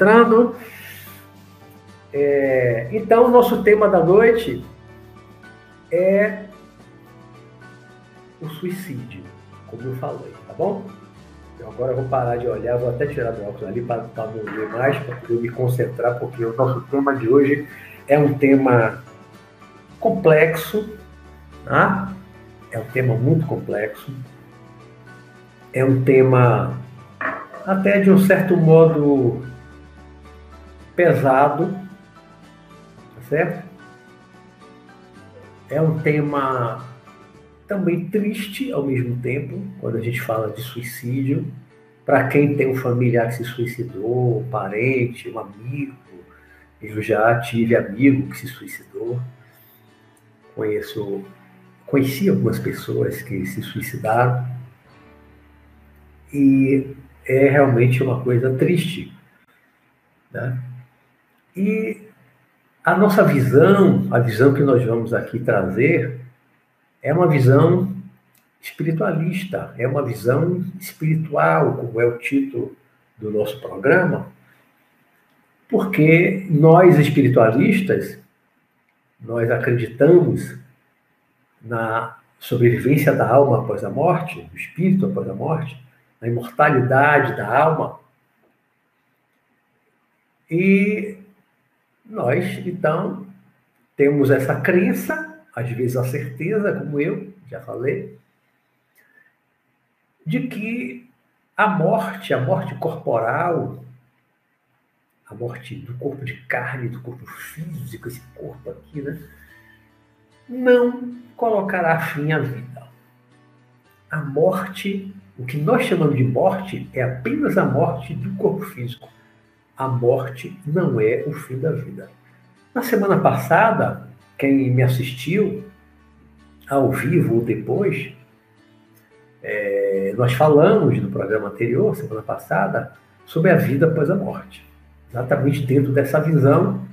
entrando. É, então, o nosso tema da noite é o suicídio, como eu falei, tá bom? Então, agora eu vou parar de olhar, vou até tirar do óculos ali para não ver mais, para me concentrar, porque o nosso tema de hoje é um tema complexo, tá? É um tema muito complexo. É um tema até de um certo modo pesado, tá certo? É um tema também triste ao mesmo tempo, quando a gente fala de suicídio, para quem tem um familiar que se suicidou, um parente, um amigo. Eu já tive amigo que se suicidou. Conheço, conheci algumas pessoas que se suicidaram. E é realmente uma coisa triste. Né? E a nossa visão, a visão que nós vamos aqui trazer, é uma visão espiritualista, é uma visão espiritual, como é o título do nosso programa, porque nós espiritualistas, nós acreditamos na sobrevivência da alma após a morte, do espírito após a morte, na imortalidade da alma. E nós, então, temos essa crença às vezes a certeza, como eu já falei, de que a morte, a morte corporal, a morte do corpo de carne, do corpo físico, esse corpo aqui, né? Não colocará fim à vida. A morte, o que nós chamamos de morte, é apenas a morte do corpo físico. A morte não é o fim da vida. Na semana passada, quem me assistiu ao vivo ou depois, é, nós falamos no programa anterior, semana passada, sobre a vida após a morte. Exatamente dentro dessa visão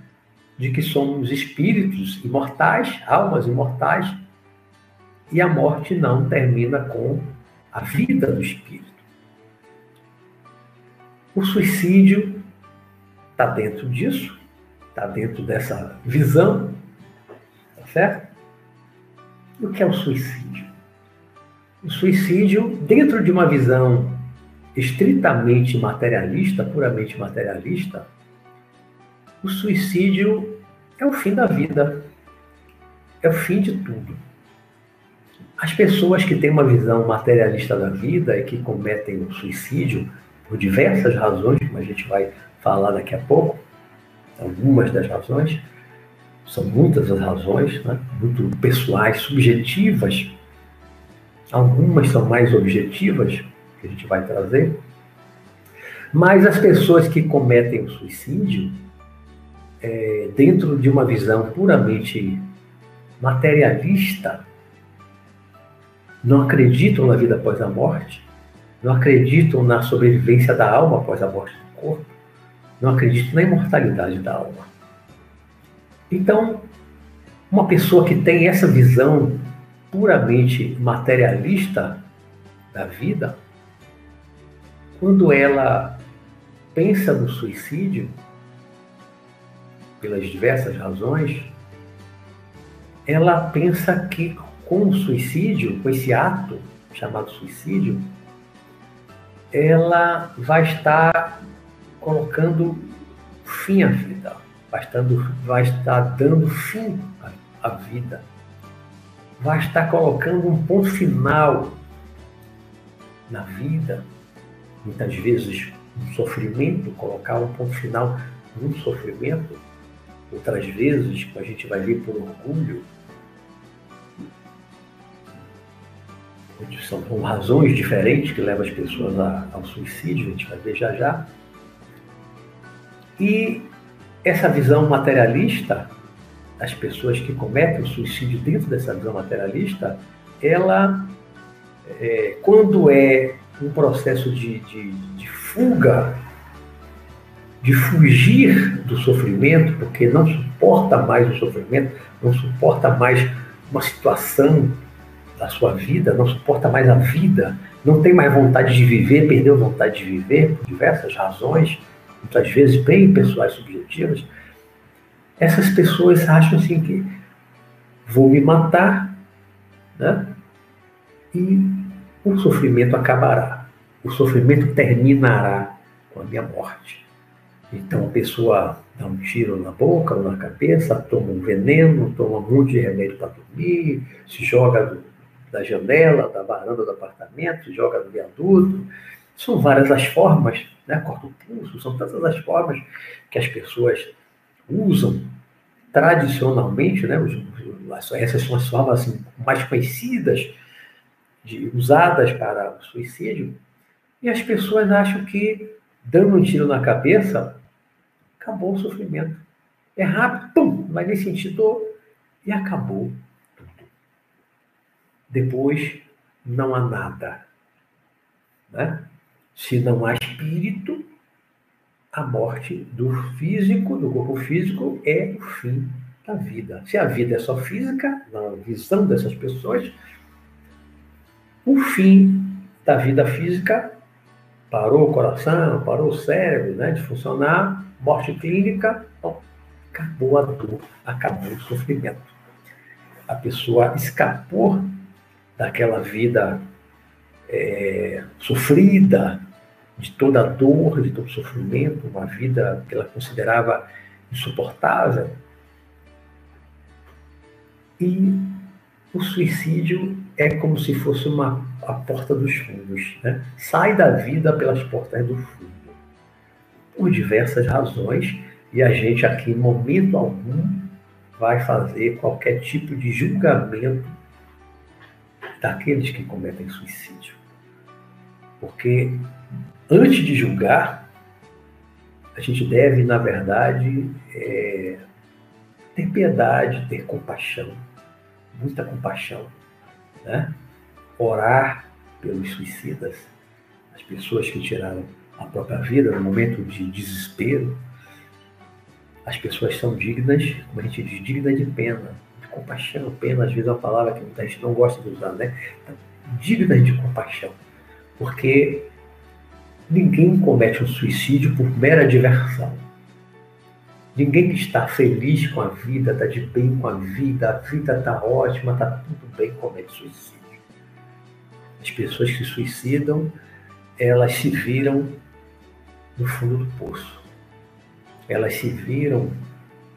de que somos espíritos imortais, almas imortais, e a morte não termina com a vida do espírito. O suicídio está dentro disso, está dentro dessa visão certo? E o que é o suicídio? O suicídio, dentro de uma visão estritamente materialista, puramente materialista, o suicídio é o fim da vida, é o fim de tudo. As pessoas que têm uma visão materialista da vida e que cometem o suicídio por diversas razões, como a gente vai falar daqui a pouco, algumas das razões, são muitas as razões, né? muito pessoais, subjetivas. Algumas são mais objetivas, que a gente vai trazer. Mas as pessoas que cometem o suicídio, é, dentro de uma visão puramente materialista, não acreditam na vida após a morte, não acreditam na sobrevivência da alma após a morte do corpo, não acreditam na imortalidade da alma. Então, uma pessoa que tem essa visão puramente materialista da vida, quando ela pensa no suicídio, pelas diversas razões, ela pensa que com o suicídio, com esse ato chamado suicídio, ela vai estar colocando fim à vida. Vai, vai estar dando fim à, vida, vai estar colocando um ponto final na vida, muitas vezes um sofrimento, colocar um ponto final num sofrimento, outras vezes, a gente vai ver por orgulho, são razões diferentes que levam as pessoas ao suicídio, a gente vai ver já já. E essa visão materialista, as pessoas que cometem o suicídio dentro dessa visão materialista, ela, é, quando é um processo de, de, de fuga, de fugir do sofrimento, porque não suporta mais o sofrimento, não suporta mais uma situação da sua vida, não suporta mais a vida, não tem mais vontade de viver, perdeu vontade de viver por diversas razões, muitas vezes bem pessoais subjetivas, essas pessoas acham assim que vou me matar, né? E o sofrimento acabará. O sofrimento terminará com a minha morte. Então a pessoa dá um tiro na boca ou na cabeça, toma um veneno, toma um monte de remédio para dormir, se joga do, da janela, da varanda do apartamento, se joga do viaduto. São várias as formas, né? corta o pulso, são tantas as formas que as pessoas usam tradicionalmente, né? essas são as formas assim, mais conhecidas, de, usadas para o suicídio, e as pessoas acham que dando um tiro na cabeça, acabou o sofrimento. É rápido, pum, vai nem sentir dor e acabou tudo. Depois não há nada. Né? Se não há espírito, a morte do físico, do corpo físico, é o fim da vida. Se a vida é só física, na visão dessas pessoas, o fim da vida física parou o coração, parou o cérebro né, de funcionar, morte clínica, acabou a dor, acabou o sofrimento. A pessoa escapou daquela vida é, sofrida, de toda a dor, de todo o sofrimento, uma vida que ela considerava insuportável. E o suicídio é como se fosse uma, a porta dos fundos. Né? Sai da vida pelas portas do fundo. Por diversas razões, e a gente aqui, em momento algum, vai fazer qualquer tipo de julgamento daqueles que cometem suicídio. Porque antes de julgar, a gente deve, na verdade, é, ter piedade, ter compaixão, muita compaixão né? orar pelos suicidas, as pessoas que tiraram a própria vida no momento de desespero. As pessoas são dignas, como a gente diz, dignas de pena, de compaixão. Pena, às vezes, é uma palavra que muita gente não gosta de usar, né? Então, de compaixão. Porque ninguém comete um suicídio por mera diversão. Ninguém que está feliz com a vida, está de bem com a vida, a vida está ótima, está tudo bem, comete suicídio. As pessoas que suicidam, elas se viram no fundo do poço. Elas se viram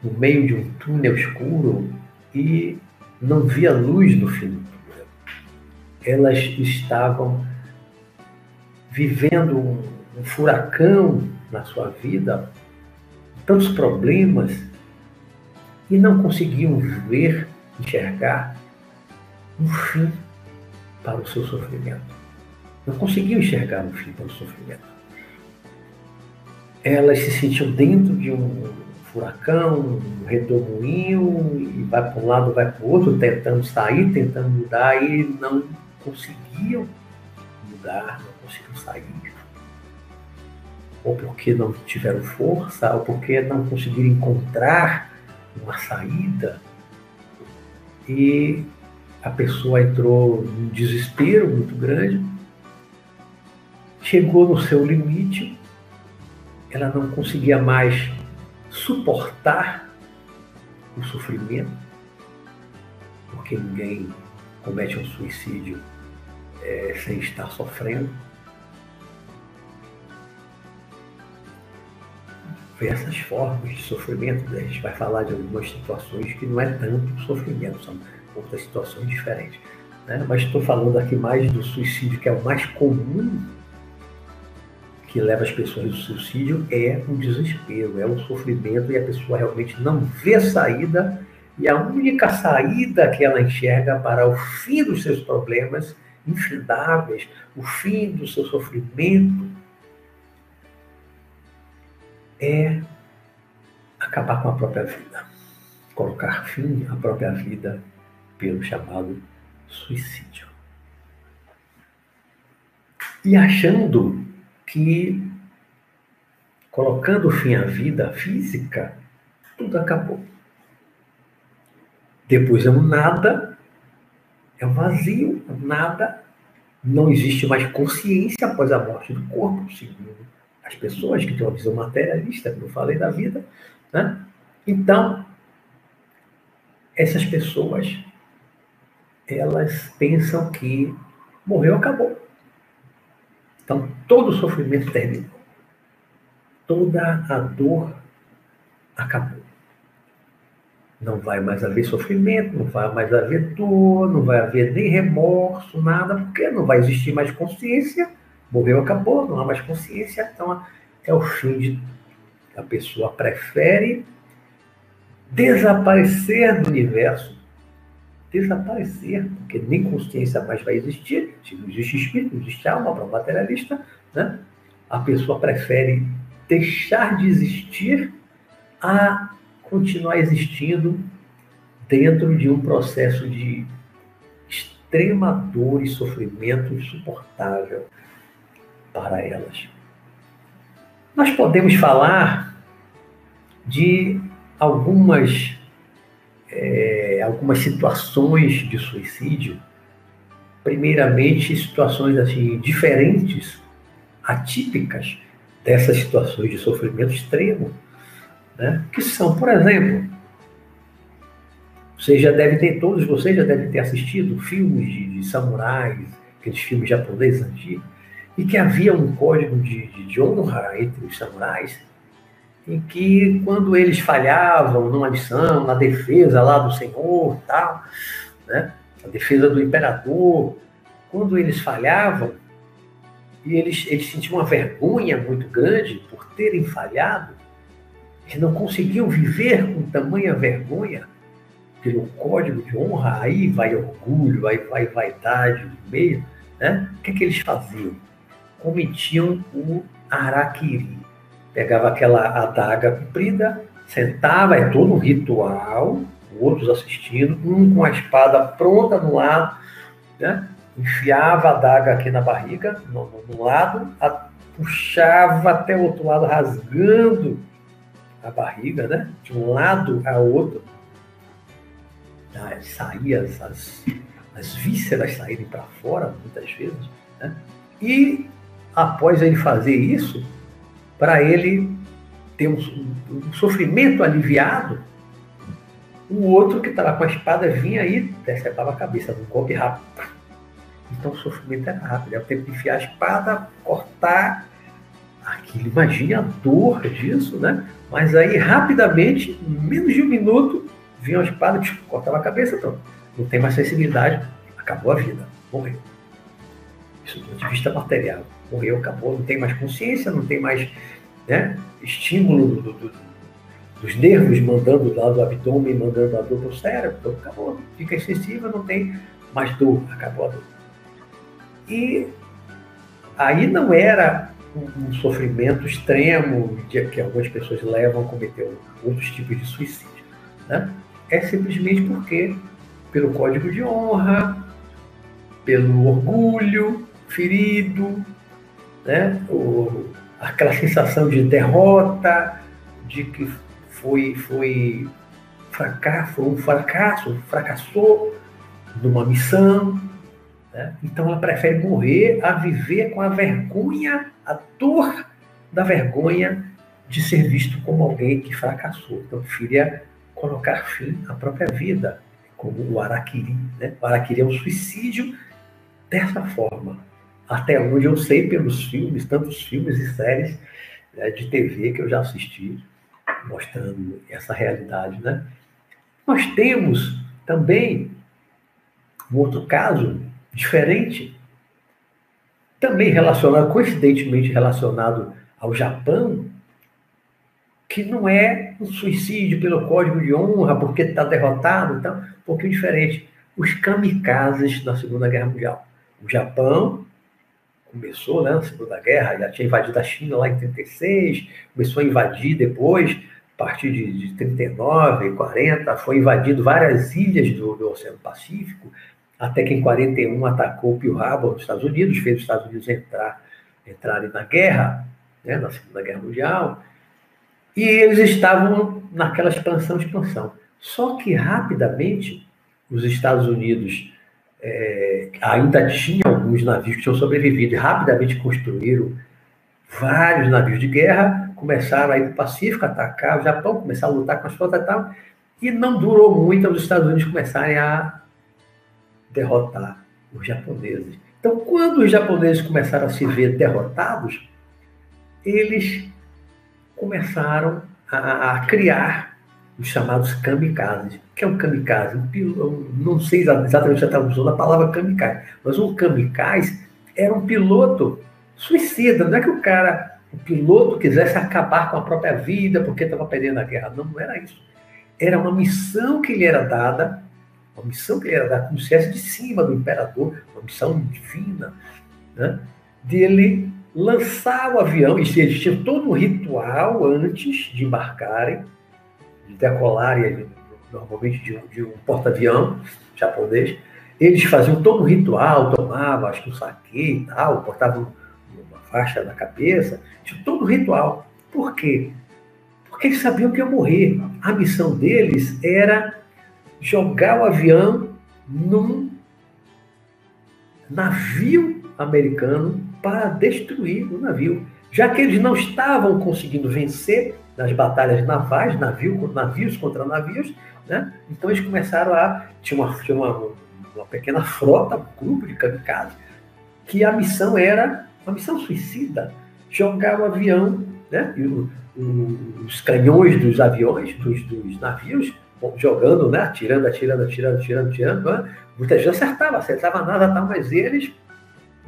no meio de um túnel escuro e não via luz no fim do túnel. Elas estavam vivendo um, um furacão na sua vida tantos problemas e não conseguiam ver, enxergar um fim para o seu sofrimento. Não conseguiam enxergar um fim para o sofrimento. Elas se sentiam dentro de um furacão, um redemoinho, e vai para um lado, vai para o outro, tentando sair, tentando mudar, e não conseguiam mudar, não conseguiam sair ou porque não tiveram força, ou porque não conseguiram encontrar uma saída. E a pessoa entrou num desespero muito grande, chegou no seu limite, ela não conseguia mais suportar o sofrimento, porque ninguém comete um suicídio é, sem estar sofrendo. Diversas formas de sofrimento. Né? A gente vai falar de algumas situações que não é tanto sofrimento, são outras situações diferentes. Né? Mas estou falando aqui mais do suicídio, que é o mais comum que leva as pessoas ao suicídio, é o desespero, é o sofrimento e a pessoa realmente não vê saída e a única saída que ela enxerga para o fim dos seus problemas infindáveis, o fim do seu sofrimento, é acabar com a própria vida, colocar fim à própria vida pelo chamado suicídio. E achando que colocando fim à vida física, tudo acabou. Depois é um nada, é um vazio, nada, não existe mais consciência após a morte do corpo, segundo as pessoas que têm uma visão materialista, como eu falei da vida, né? Então, essas pessoas, elas pensam que morreu, acabou. Então, todo o sofrimento terminou. Toda a dor acabou. Não vai mais haver sofrimento, não vai mais haver dor, não vai haver nem remorso, nada, porque não vai existir mais consciência. Morreu, acabou, não há mais consciência. Então, é o fim de. A pessoa prefere desaparecer do universo. Desaparecer, porque nem consciência mais vai existir. Se não existe espírito, não existe alma para o materialista, né? a pessoa prefere deixar de existir a continuar existindo dentro de um processo de extrema dor e sofrimento insuportável para elas. Nós podemos falar de algumas, é, algumas situações de suicídio, primeiramente situações assim diferentes, atípicas dessas situações de sofrimento extremo, né? que são, por exemplo, vocês já devem ter, todos vocês já devem ter assistido filmes de, de samurais, aqueles filmes japoneses antigos, e que havia um código de, de, honra entre os samurais, em que quando eles falhavam numa missão, na defesa lá do Senhor, tal, né? a defesa do imperador, quando eles falhavam, e eles, eles sentiam uma vergonha muito grande por terem falhado, eles não conseguiam viver com tamanha vergonha pelo código de honra, aí vai orgulho, aí vai vaidade no meio, né? O que, é que eles faziam? Cometiam o araquiri, pegava aquela adaga comprida, sentava, é todo um ritual, outros assistindo, um com a espada pronta no lado, né? enfiava a adaga aqui na barriga, no, no, no lado, a, puxava até o outro lado, rasgando a barriga, né? de um lado a outro, ah, saía as, as, as vísceras saírem para fora, muitas vezes, né? e após ele fazer isso, para ele ter um, um, sofrimento aliviado, o outro que estava com a espada vinha aí, decepava a cabeça, num golpe rápido. Então o sofrimento era rápido, era o tempo de enfiar a espada, cortar aquilo. Imagine a dor disso, né? Mas aí, rapidamente, menos de um minuto, vinha a espada, cortava a cabeça, então não tem mais sensibilidade, acabou a vida, morreu. Isso do ponto de vista material morreu, acabou, não tem mais consciência, não tem mais né, estímulo do, do, dos nervos mandando lá do abdômen, mandando a dor para o cérebro, então acabou, fica insensível, não tem mais dor, acabou a dor. E aí não era um, sofrimento extremo que algumas pessoas levam a cometer outros tipos de suicídio. Né? É simplesmente porque, pelo código de honra, pelo orgulho ferido, né? O, aquela sensação de derrota, de que foi, foi, fracasso, foi um fracasso, fracassou numa missão. Né? Então ela prefere morrer a viver com a vergonha, a dor da vergonha de ser visto como alguém que fracassou. Então preferia colocar fim à própria vida, como o Araquiri. Né? O Araquiri é um suicídio dessa forma até onde eu sei pelos filmes, tantos filmes e séries né, de TV que eu já assisti, mostrando essa realidade. Né? Nós temos também um outro caso diferente, também relacionado, coincidentemente relacionado ao Japão, que não é um suicídio pelo código de honra, porque está derrotado, então, um pouquinho diferente. Os kamikazes da Segunda Guerra Mundial. O Japão começou né, na Segunda Guerra, já tinha invadido a China lá em 36, começou a invadir depois, a partir de, de 39, 40, foi invadido várias ilhas do, do, Oceano Pacífico, até que em 41 atacou Pearl Harbor nos Estados Unidos, fez os Estados Unidos entrar, entrarem na guerra, né, na Segunda Guerra Mundial, e eles estavam naquela expansão, expansão. Só que rapidamente os Estados Unidos é, ainda tinha alguns navios que tinham sobrevivido e rapidamente construíram Vários navios de guerra começaram a ir para o Pacífico, atacar o Japão, começaram a lutar com as frotas e tal. E não durou muito os Estados Unidos começarem a derrotar os japoneses. Então, quando os japoneses começaram a se ver derrotados, eles começaram a, a criar os chamados kamikazes. O que é um kamikaze? Não sei exatamente a tradução da palavra kamikaze, mas um kamikaze era um piloto suicida. Não é que o cara, o piloto, quisesse acabar com a própria vida porque estava perdendo a guerra. Não, não era isso. Era uma missão que lhe era dada, uma missão que lhe era dada como se fosse de cima do imperador, uma missão divina, né? dele lançar o avião, e eles tinham todo um ritual antes de embarcarem, decolarem, normalmente de, de um porta-avião japonês. Eles faziam todo um ritual, tomavam, acho que um saque e tal, portavam uma faixa na cabeça, tinha todo um ritual. Por quê? Porque eles sabiam que ia morrer. A missão deles era jogar o avião num navio americano para destruir o navio. Já que eles não estavam conseguindo vencer nas batalhas navais, navio, navios contra navios, né? então eles começaram a. Tinha uma, tinha uma, uma pequena frota, um grupo de kamikazes, que a missão era uma missão suicida jogar o avião, né? E o, o, os canhões dos aviões, dos, dos navios, jogando, né? atirando, atirando, atirando, atirando, atirando. Né? Muitas vezes acertava, acertava nada, mas eles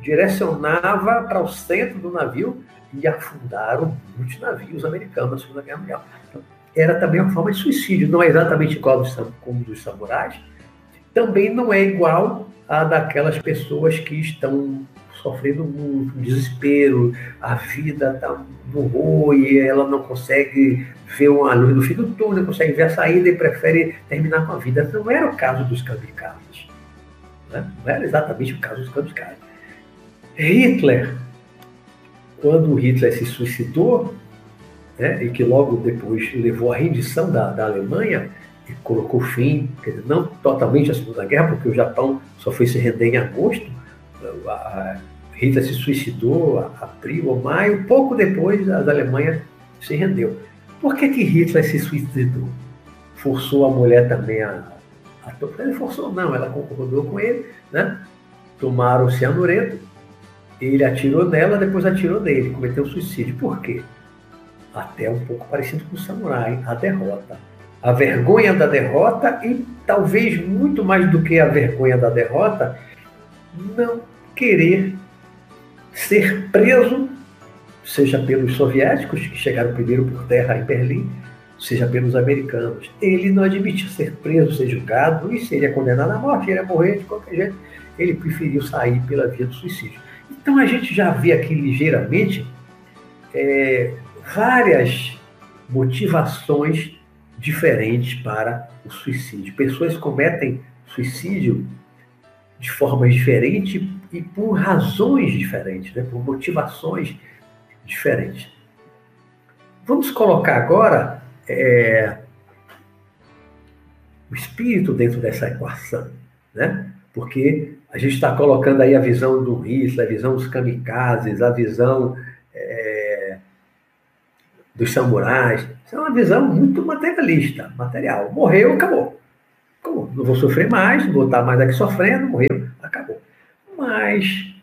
direcionava para o centro do navio e afundaram muitos navios americanos na Segunda Guerra Mundial. Então, era também uma forma de suicídio, não é exatamente igual como dos samurais, também não é igual a daquelas pessoas que estão sofrendo muito, desespero, a vida está no e ela não consegue ver uma luz no fim do túnel, não consegue ver a saída e prefere terminar com a vida. Não era o caso dos kamikazes. Né? Não era exatamente o caso dos kamikazes. Hitler, quando Hitler se suicidou, né, e que logo depois levou à rendição da, da Alemanha, e colocou fim, dizer, não totalmente à Segunda Guerra, porque o Japão só foi se render em agosto, a, a Hitler se suicidou a abril ou maio, pouco depois a Alemanha se rendeu. Por que, que Hitler se suicidou? Forçou a mulher também a, a Ele forçou, não, ela concordou com ele, né? Tomaram o cianureto, ele atirou nela, depois atirou nele, cometeu suicídio. Por quê? Até um pouco parecido com o samurai, a derrota. A vergonha da derrota e talvez muito mais do que a vergonha da derrota, não querer ser preso, seja pelos soviéticos, que chegaram primeiro por terra em Berlim, seja pelos americanos. Ele não admitiu ser preso, ser julgado e seria condenado à morte, ele ia morrer de qualquer jeito. Ele preferiu sair pela via do suicídio. Então a gente já vê aqui ligeiramente é, várias motivações diferentes para o suicídio. Pessoas cometem suicídio de formas diferentes e por razões diferentes, né? por motivações diferentes. Vamos colocar agora é, o espírito dentro dessa equação, né? porque a gente está colocando aí a visão do Hitler, a visão dos kamikazes, a visão é, dos samurais. Isso é uma visão muito materialista, material. Morreu, acabou. acabou. Não vou sofrer mais, não vou estar mais aqui sofrendo, morreu, acabou. Mas,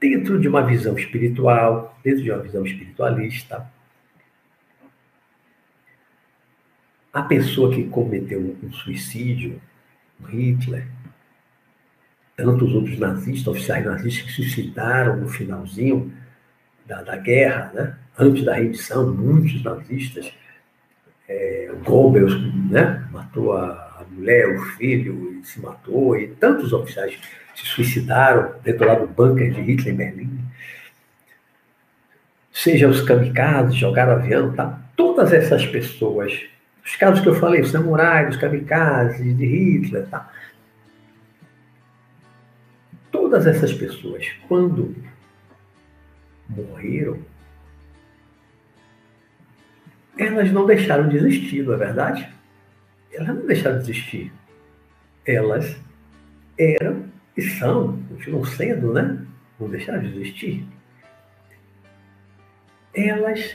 dentro de uma visão espiritual, dentro de uma visão espiritualista, a pessoa que cometeu um suicídio, Hitler, tantos outros nazistas, oficiais nazistas que se suicidaram no finalzinho da, da guerra, né? antes da rendição, muitos nazistas. É, Goebbels né? matou a, a, mulher, o filho, e se matou, e tantos oficiais se suicidaram dentro lá do bunker de Hitler em Berlim. Seja os kamikazes, jogaram avião, tá? todas essas pessoas, os casos que eu falei, os samurais, os kamikazes de Hitler, tá? Todas essas pessoas, quando morreram, elas não deixaram de existir, não é verdade? Elas não deixaram de existir. Elas eram e são, continuam sendo, né? Não deixaram de existir. elas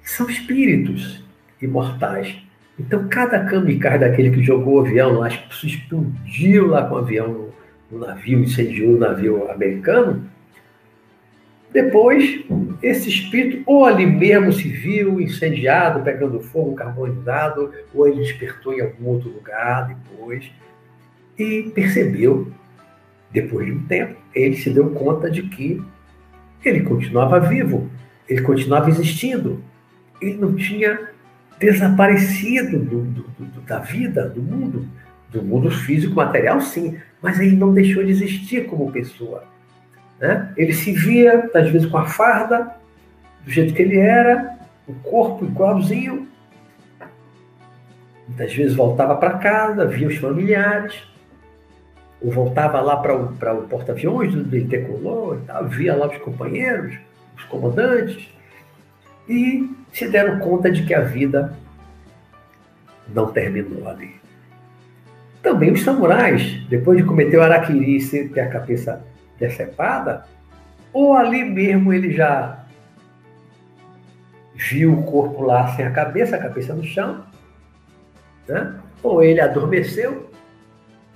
são espíritos imortais. Então, cada kamikaze daquele que jogou o avião, acho que explodiu lá com o avião no navio, incendiou o navio americano, depois, esse espírito, ou ali mesmo se viu incendiado, pegando fogo, carbonizado, ou ele despertou em algum outro lugar depois, e percebeu, depois de um tempo, ele se deu conta de que ele continuava vivo, ele continuava existindo, ele não tinha desaparecido do, do, do, da vida, do mundo, do mundo físico material, sim, mas ele não deixou de existir como pessoa. Né? Ele se via, às vezes, com a farda, do jeito que ele era, o corpo igualzinho. Muitas vezes voltava para casa, via os familiares, ou voltava lá para o, porta-aviões do decolor, via lá os companheiros, os comandantes, e se deram conta de que a vida não terminou ali. Também os samurais, depois de cometer o araquiri e ter a cabeça decepada, ou ali mesmo ele já viu o corpo lá sem a cabeça, a cabeça no chão, né? ou ele adormeceu.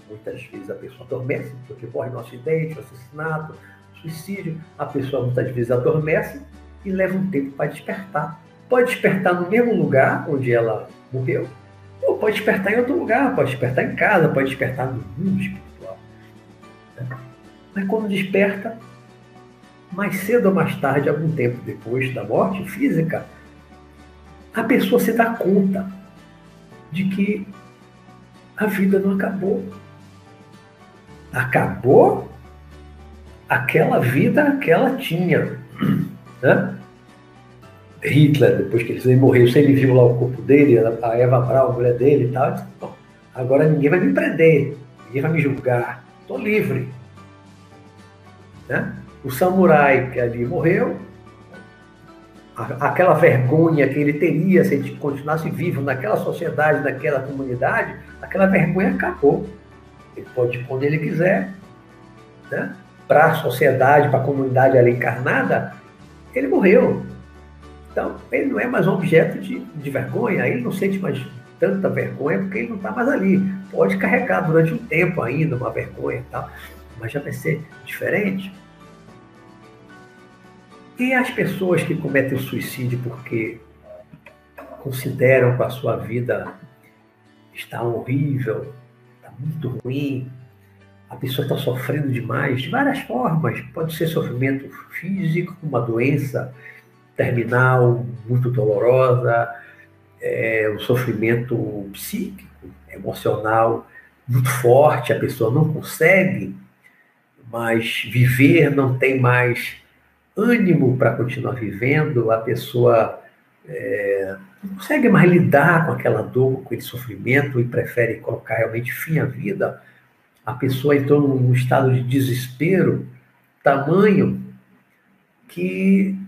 Muitas vezes a pessoa adormece, porque morre no acidente, assassinato, suicídio. A pessoa muitas vezes adormece e leva um tempo para despertar. Pode despertar no mesmo lugar onde ela morreu, pode despertar em outro lugar, pode despertar em casa, pode despertar no mundo espiritual. Mas quando desperta, mais cedo ou mais tarde, algum tempo depois da morte física, a pessoa se dá conta de que a vida não acabou. Acabou aquela vida que ela tinha. Né? Hitler, depois que ele morreu, se ele viu lá o corpo dele, a Eva Braun, a mulher dele e tal, disse, agora ninguém vai me prender, ninguém vai me julgar, estou livre. Né? O samurai que ali morreu, aquela vergonha que ele teria se ele continuasse vivo naquela sociedade, naquela comunidade, aquela vergonha acabou. Ele pode ir quando ele quiser. Né? Para a sociedade, para a comunidade ali encarnada, ele morreu. Então, ele não é mais um objeto de, de vergonha, ele não sente mais tanta vergonha porque ele não está mais ali. Pode carregar durante um tempo ainda uma vergonha e tal, mas já vai ser diferente. E as pessoas que cometem suicídio porque consideram que a sua vida está horrível, está muito ruim, a pessoa está sofrendo demais, de várias formas. Pode ser sofrimento físico, uma doença terminal muito dolorosa, é, um sofrimento psíquico, emocional muito forte, a pessoa não consegue mais viver, não tem mais ânimo para continuar vivendo, a pessoa é, não consegue mais lidar com aquela dor, com aquele sofrimento e prefere colocar realmente fim à vida, a pessoa entrou num estado de desespero tamanho que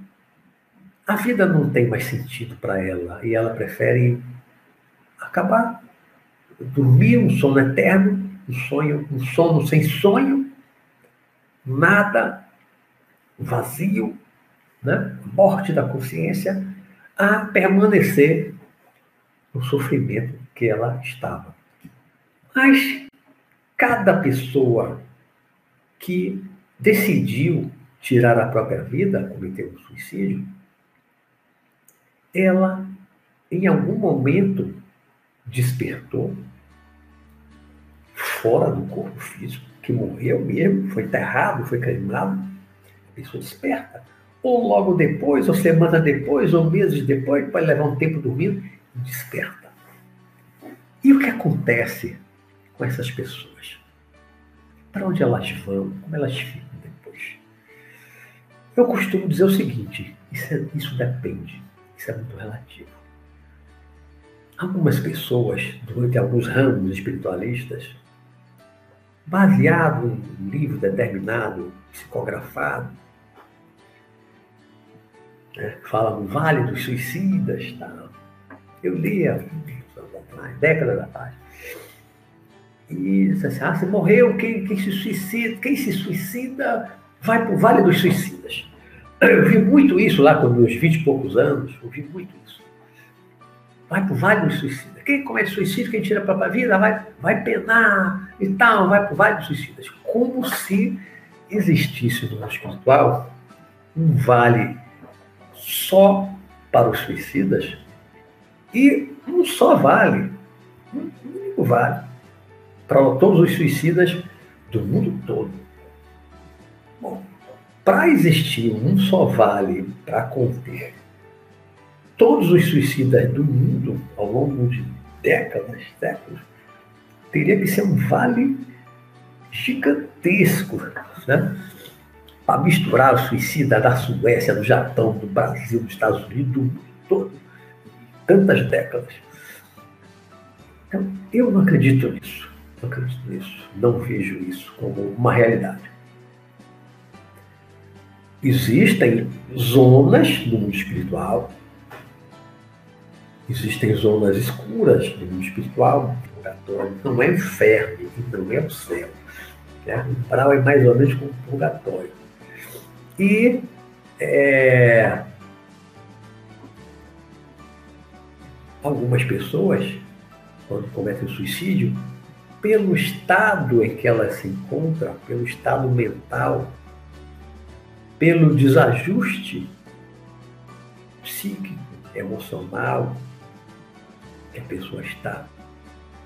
a vida não tem mais sentido para ela e ela prefere acabar, dormir um sono eterno, um sonho, um sono sem sonho, nada vazio, né? morte da consciência, a permanecer no sofrimento que ela estava. Mas cada pessoa que decidiu tirar a própria vida, cometer um suicídio, ela, em algum momento, despertou fora do corpo físico, que morreu mesmo, foi enterrado, foi cremado, pessoa desperta, ou logo depois, ou semana depois, ou meses depois, pode levar um tempo dormindo, desperta. E o que acontece com essas pessoas? Para onde elas vão? Como elas ficam depois? Eu costumo dizer o seguinte: isso, é, isso depende, isso é muito relativo. Algumas pessoas, durante alguns ramos espiritualistas, baseado em um livro determinado, psicografado, né? fala Vale dos Suicidas. Tá? Eu li há décadas atrás. E disse assim, ah, se morreu, quem, quem se suicida, quem se suicida vai para o Vale dos Suicidas. Eu vi muito isso lá com meus 20 e poucos anos, eu vi muito isso. Vai para o vale do suicida. Quem comete suicídio, quem tira a própria vida, vai, vai penar e tal, vai para o vale dos suicidas. Como se existisse no mundo espiritual um vale só para os suicidas e um só vale, um único vale, para todos os suicidas do mundo todo. Para existir um só vale para conter todos os suicidas do mundo ao longo de décadas, séculos, teria que ser um vale gigantesco, né? Para misturar o suicida da Suécia, do Japão, do Brasil, dos Estados Unidos, do mundo todo, tantas décadas. Então, eu não acredito nisso. Não acredito nisso. Não vejo isso como uma realidade. Existem zonas no mundo espiritual, existem zonas escuras no mundo espiritual, purgatório, não é inferno, não é o céu. Né? O umbral é mais ou menos como purgatório. E é, algumas pessoas, quando cometem suicídio, pelo estado em que elas se encontram, pelo estado mental, pelo desajuste psíquico, emocional que a pessoa está,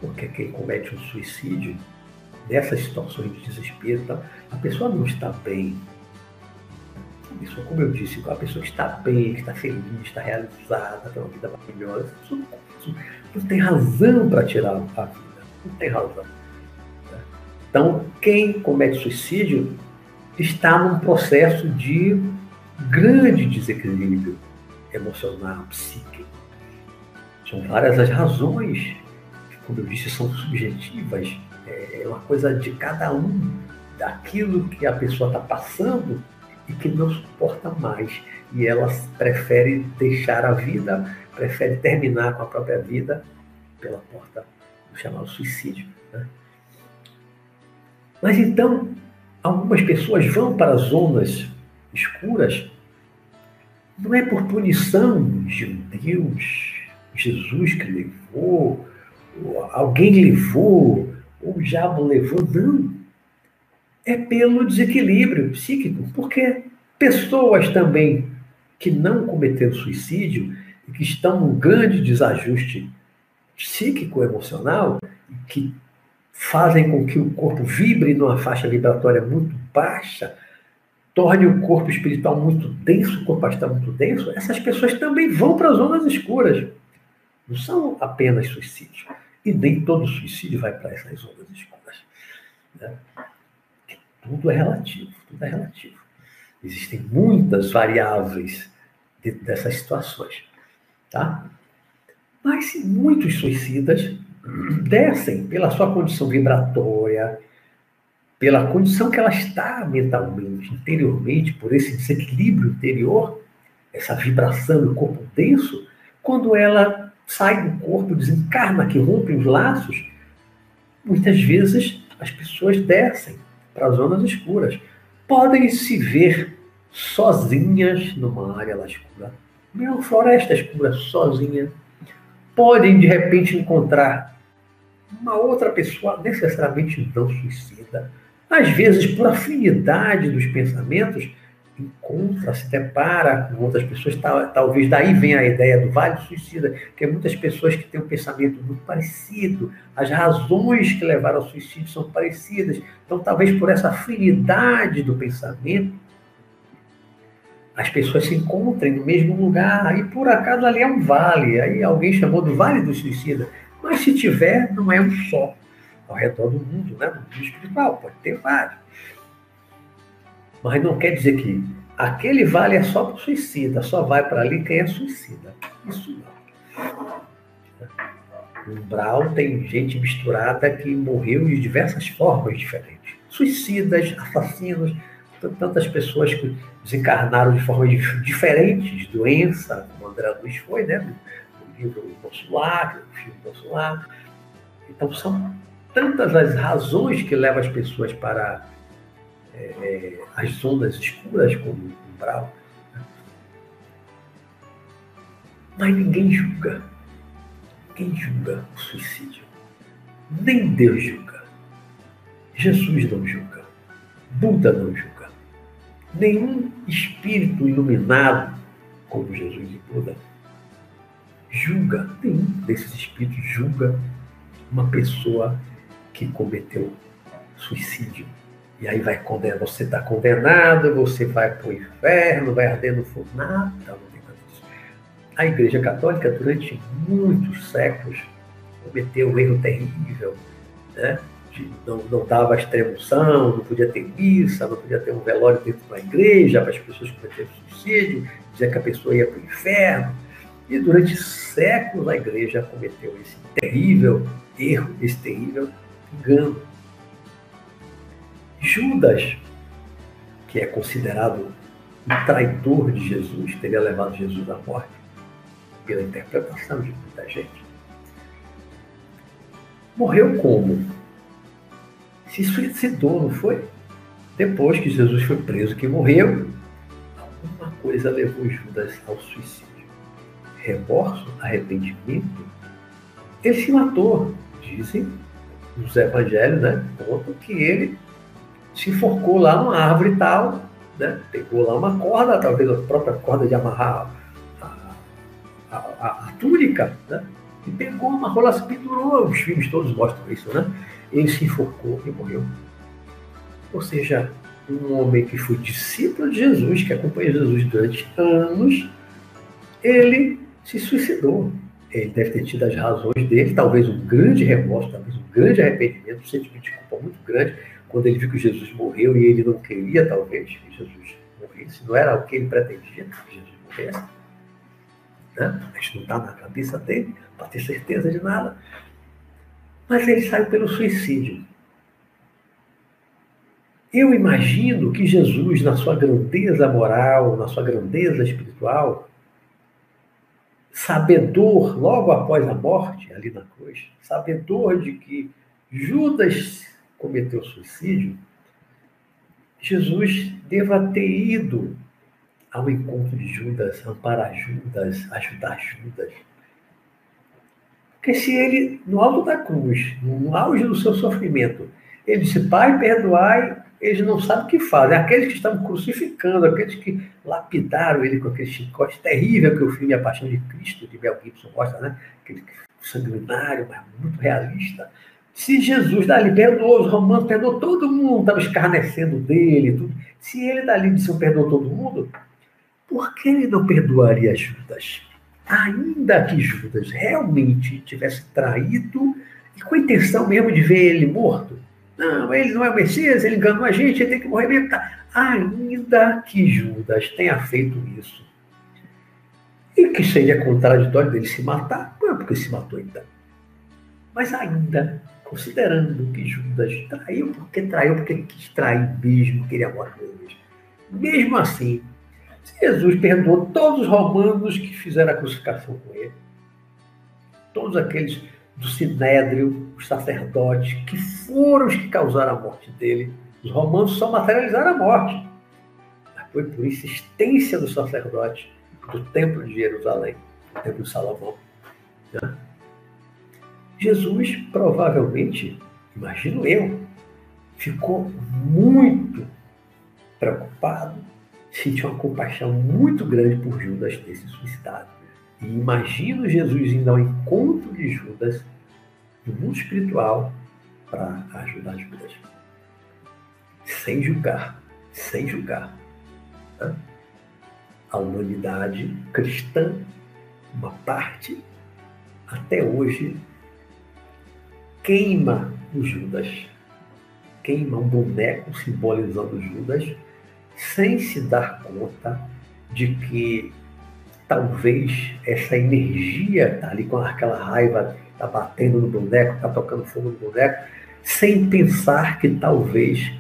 porque quem comete um suicídio nessas situações de desespero, tá, a pessoa não está bem. A pessoa, como eu disse, a pessoa está bem, está feliz, está realizada, tem uma vida maravilhosa, não, não tem razão para tirar a vida, não tem razão. Né? Então, quem comete suicídio está num processo de grande desequilíbrio emocional, psíquico. São várias as razões, que, como eu disse, são subjetivas é uma coisa de cada um, daquilo que a pessoa está passando e que não suporta mais. E ela prefere deixar a vida, prefere terminar com a própria vida pela porta do chamado suicídio. Né? Mas então, algumas pessoas vão para zonas escuras, não é por punição de Deus, Jesus que levou, alguém levou, o diabo levou, não. É pelo desequilíbrio psíquico, porque pessoas também que não cometeram suicídio e que estão num grande desajuste psíquico, emocional, que fazem com que o corpo vibre numa faixa vibratória muito baixa, torne o corpo espiritual muito denso, o corpo astral muito denso, essas pessoas também vão para zonas escuras. Não são apenas suicídios. E nem todo suicídio vai para essas zonas escuras. Né? Tudo é relativo, tudo é relativo. Existem muitas variáveis dessas situações. Tá? Mas muitos suicidas descem pela sua condição vibratória, pela condição que ela está mentalmente, interiormente, por esse desequilíbrio interior, essa vibração do corpo denso, quando ela sai do corpo, desencarna, que rompe os laços, muitas vezes as pessoas descem para zonas escuras. Podem se ver sozinhas numa área lá escura, numa floresta escura, sozinha. Podem, de repente, encontrar uma outra pessoa, necessariamente não suicida. Às vezes, por afinidade dos pensamentos, encontra, se depara com outras pessoas, tal, talvez daí venha a ideia do vale suicida, que é muitas pessoas que têm um pensamento muito parecido, as razões que levaram ao suicídio são parecidas, então talvez por essa afinidade do pensamento, as pessoas se encontrem no mesmo lugar, e por acaso ali é um vale, aí alguém chamou do vale do suicida, mas se tiver, não é um só, ao redor do mundo, né? no mundo espiritual, pode ter vários. Mas não quer dizer que aquele vale é só para o suicida, só vai para ali quem é suicida. Isso não. Umbral tem gente misturada que morreu de diversas formas diferentes. Suicidas, assassinos, tantas pessoas que desencarnaram de formas diferentes, doença, como André Luiz foi, né? No livro Consular, no filme Consular. Então são tantas as razões que levam as pessoas para é, as zonas escuras como o umbral, Mas ninguém julga. Ninguém julga o suicídio. Nem Deus julga. Jesus não julga. Buda não julga. Nenhum espírito iluminado, como Jesus e Buda, julga. Nenhum desses espíritos julga uma pessoa que cometeu suicídio. E aí vai condenar, você está condenado, você vai para o inferno, vai arder no fogo. Nada, não tem nada disso. A Igreja Católica, durante muitos séculos, cometeu um erro terrível, né? Não, não dava extremoção, não podia ter missa, não podia ter um velório dentro da igreja para as pessoas cometerem suicídio, dizia que a pessoa ia para o inferno. E durante séculos a igreja cometeu esse terrível erro, esse terrível engano. Judas, que é considerado o traidor de Jesus, teria levado Jesus à morte, pela interpretação de muita gente. Morreu como? Se suicidou, não foi? Depois que Jesus foi preso, que morreu, alguma coisa levou Judas ao suicídio. Remorso, arrependimento. Ele se matou, dizem os evangelhos, né? Contam que ele se enforcou lá numa árvore tal, né? pegou lá uma corda, talvez a própria corda de amarrar a, a, a, a túnica, né? e pegou, amarrou lá, se pendurou, os filmes todos mostram isso, né? Ele se enforcou e morreu. Ou seja, um homem que foi discípulo de Jesus, que acompanhou Jesus durante anos, ele se suicidou. Ele deve ter tido as razões dele, talvez um grande remorso, talvez um grande arrependimento, um sentimento de culpa muito grande, quando ele viu que Jesus morreu e ele não queria, talvez, que Jesus morresse, não era o que ele pretendia que Jesus morresse. Né? A gente não está na cabeça dele para ter certeza de nada. Mas ele saiu pelo suicídio. Eu imagino que Jesus, na sua grandeza moral, na sua grandeza espiritual, sabedor, logo após a morte, ali na cruz, sabedor de que Judas cometeu suicídio, Jesus deva ter ido ao encontro de Judas, amparar Judas, ajudar Judas. Porque se ele, no alto da cruz, no auge do seu sofrimento, ele disse, Pai, perdoai, eles não sabem o que fazem. Aqueles que estavam crucificando, aqueles que lapidaram ele com aquele chicote terrível que o filme A Paixão de Cristo, de Mel Gibson gosta, né? Aquele sanguinário, mas muito realista. Se Jesus dali perdoou os romanos, perdoou todo mundo, estava escarnecendo dele, tudo. Se ele dali disse perdoou todo mundo, por que ele não perdoaria Judas? Ainda que Judas realmente tivesse traído e com a intenção mesmo de ver ele morto. Não, ele não é o Messias, ele enganou a gente, ele tem que morrer mesmo. Tá. Ainda que Judas tenha feito isso. E que seja contraditório dele se matar, não é porque se matou então. Mas ainda considerando que Judas traiu, porque traiu, porque quis trair mesmo, queria morrer mesmo. Mesmo assim, Jesus perdoou todos os romanos que fizeram a crucificação com ele, todos aqueles do Sinédrio, os sacerdotes, que foram os que causaram a morte dele. Os romanos só materializaram a morte. Mas foi por insistência do sacerdote do Templo de Jerusalém, do Templo de Salomão. Né? Jesus provavelmente, imagino eu, ficou muito preocupado, sentiu uma compaixão muito grande por Judas ter se suicidado. E imagino Jesus indo ao encontro de Judas no mundo espiritual para ajudar Judas. Sem julgar, sem julgar. Né? A humanidade cristã, uma parte, até hoje queima o Judas, queima um boneco simbolizando Judas, sem se dar conta de que talvez essa energia está ali com aquela raiva, está batendo no boneco, está tocando fogo no boneco, sem pensar que talvez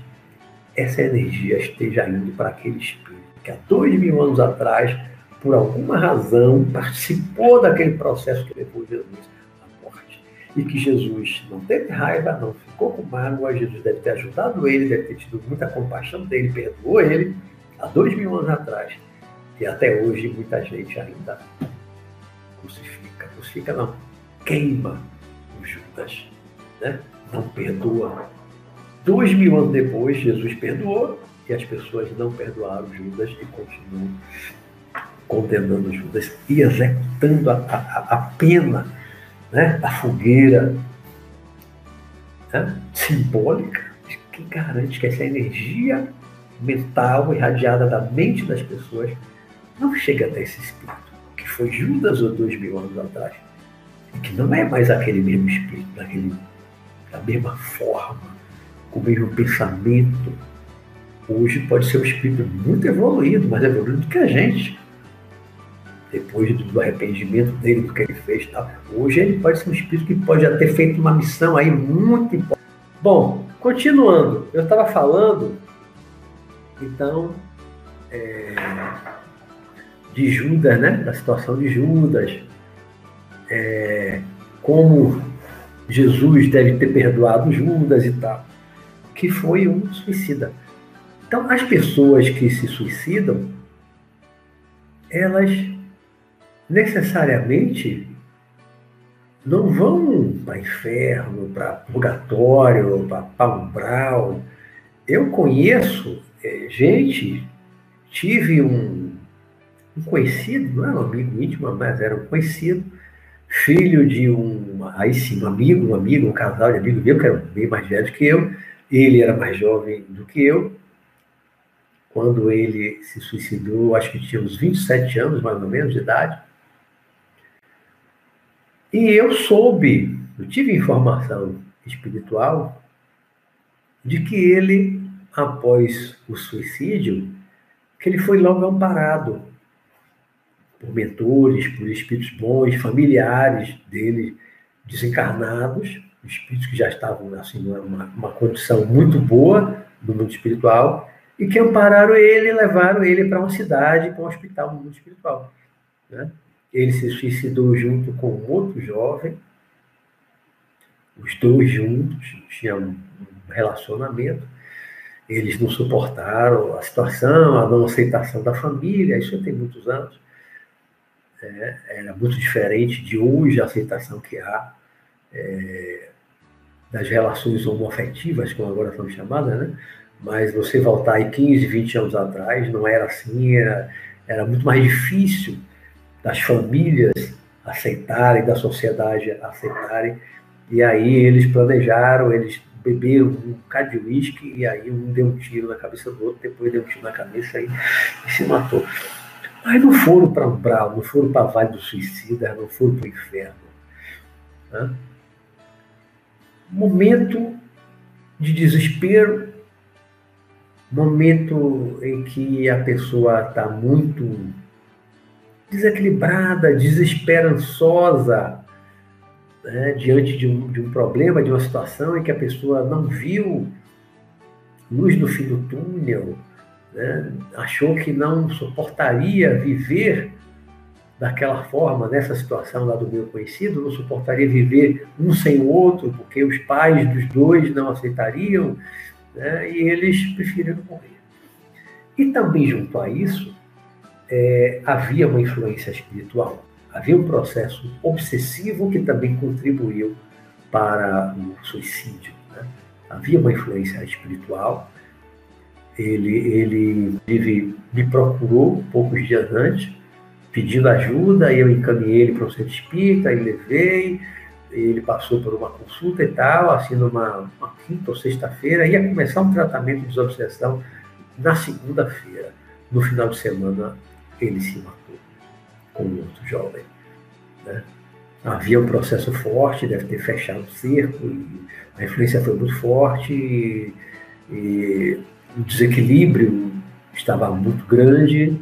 essa energia esteja indo para aquele espírito que há dois mil anos atrás, por alguma razão, participou daquele processo que levou Jesus e que Jesus não teve raiva, não ficou com mágoa, Jesus deve ter ajudado ele, deve ter tido muita compaixão dele, perdoou ele há dois mil anos atrás. E até hoje muita gente ainda crucifica. Crucifica não, queima o Judas, né? não perdoa. Dois mil anos depois, Jesus perdoou e as pessoas não perdoaram Judas e continuam condenando Judas e executando a, a, a pena né, da fogueira né, simbólica que garante que essa energia mental irradiada da mente das pessoas não chega até esse espírito, que foi Judas ou dois mil anos atrás, e que não é mais aquele mesmo espírito, daquele, da mesma forma, com o mesmo pensamento. Hoje pode ser um espírito muito evoluído, mais evoluído do que a gente. Depois do arrependimento dele, do que ele fez. Tal. Hoje ele pode ser um espírito que pode já ter feito uma missão aí muito importante. Bom, continuando, eu estava falando, então, é, de Judas, né? Da situação de Judas, é, como Jesus deve ter perdoado Judas e tal, que foi um suicida. Então, as pessoas que se suicidam, elas necessariamente não vão para inferno, para purgatório, para paumbral. Eu conheço é, gente, tive um um conhecido, não era um amigo íntimo, mas era um conhecido, filho de um, aí sim, um amigo, um amigo, um casal de amigo meu, que era bem mais velho que eu, ele era mais jovem do que eu, quando ele se suicidou, acho que tinha uns 27 anos, mais ou menos, de idade, e eu soube, eu tive informação espiritual de que ele, após o suicídio, que ele foi logo amparado por mentores, por espíritos bons, familiares dele desencarnados, espíritos que já estavam assim numa uma condição muito boa no mundo espiritual e que ampararam ele e levaram ele para uma cidade, para um hospital no mundo espiritual. Né? Ele se suicidou junto com outro jovem, os dois juntos tinham um relacionamento. Eles não suportaram a situação, a não aceitação da família, isso tem muitos anos é, era muito diferente de hoje a aceitação que há é, das relações homoafetivas, como agora são chamadas, né? Mas você voltar aí 15, 20 anos atrás, não era assim, era, era muito mais difícil das famílias aceitarem, da sociedade aceitarem. E aí eles planejaram, eles beberam um bocado de uísque, e aí um deu um tiro na cabeça do outro, depois deu um tiro na cabeça e, e se matou. Mas não foram para Umbral, não foram para a Vale do Suicida, não foram para o inferno. Né? Momento de desespero, momento em que a pessoa está muito desequilibrada, desesperançosa, né, diante de um, de um problema, de uma situação em que a pessoa não viu luz no fim do túnel, né, achou que não suportaria viver daquela forma, nessa situação lá do meu conhecido, não suportaria viver um sem o outro, porque os pais dos dois não aceitariam, né, e eles preferiram morrer. E também, junto a isso, é, havia uma influência espiritual, havia um processo obsessivo que também contribuiu para o suicídio. Né? Havia uma influência espiritual, ele, ele, ele me procurou poucos dias antes, pedindo ajuda, eu encaminhei ele para o centro espírita, e levei, ele passou por uma consulta e tal, assim, numa uma quinta ou sexta-feira, ia começar um tratamento de desobsessão na segunda-feira. No final de semana, ele se matou com outro jovem. Né? Havia um processo forte, deve ter fechado o cerco, a influência foi muito forte, e, e o desequilíbrio estava muito grande,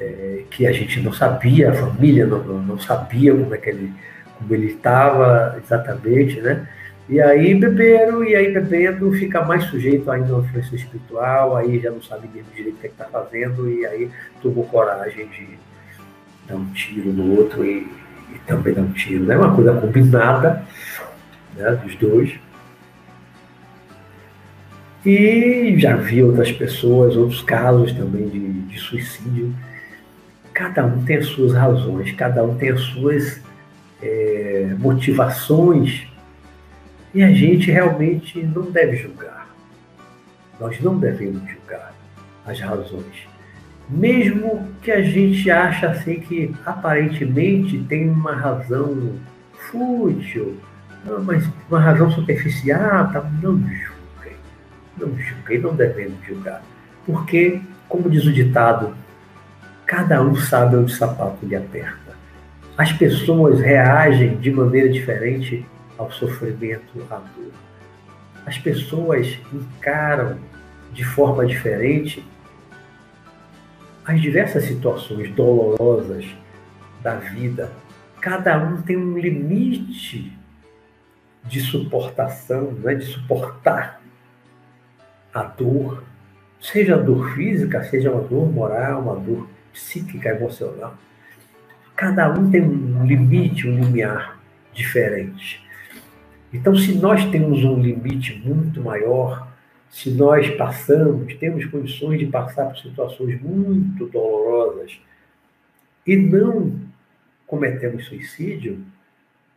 é, que a gente não sabia, a família não, não, não sabia como é que ele como ele estava exatamente, né? E aí beberam, e aí bebendo fica mais sujeito ainda à influência espiritual, aí já não sabe mesmo direito o que é está fazendo, e aí tomou coragem de dar um tiro no outro e, e também dar um tiro. É uma coisa combinada né, dos dois. E já vi outras pessoas, outros casos também de, de suicídio. cada um tem as suas razões, cada um tem as suas é, motivações e a gente realmente não deve julgar. Nós não devemos julgar as razões. Mesmo que a gente ache assim que aparentemente tem uma razão fútil, mas uma razão superficial, tá? não julguem. Não julguem, não devemos julgar. Porque, como diz o ditado, cada um sabe onde o sapato lhe aperta. As pessoas reagem de maneira diferente ao sofrimento, à dor. As pessoas encaram de forma diferente as diversas situações dolorosas da vida. Cada um tem um limite de suportação, né? de suportar a dor, seja a dor física, seja uma dor moral, uma dor psíquica, emocional. Cada um tem um limite, um limiar diferente. Então, se nós temos um limite muito maior, se nós passamos, temos condições de passar por situações muito dolorosas e não cometemos suicídio,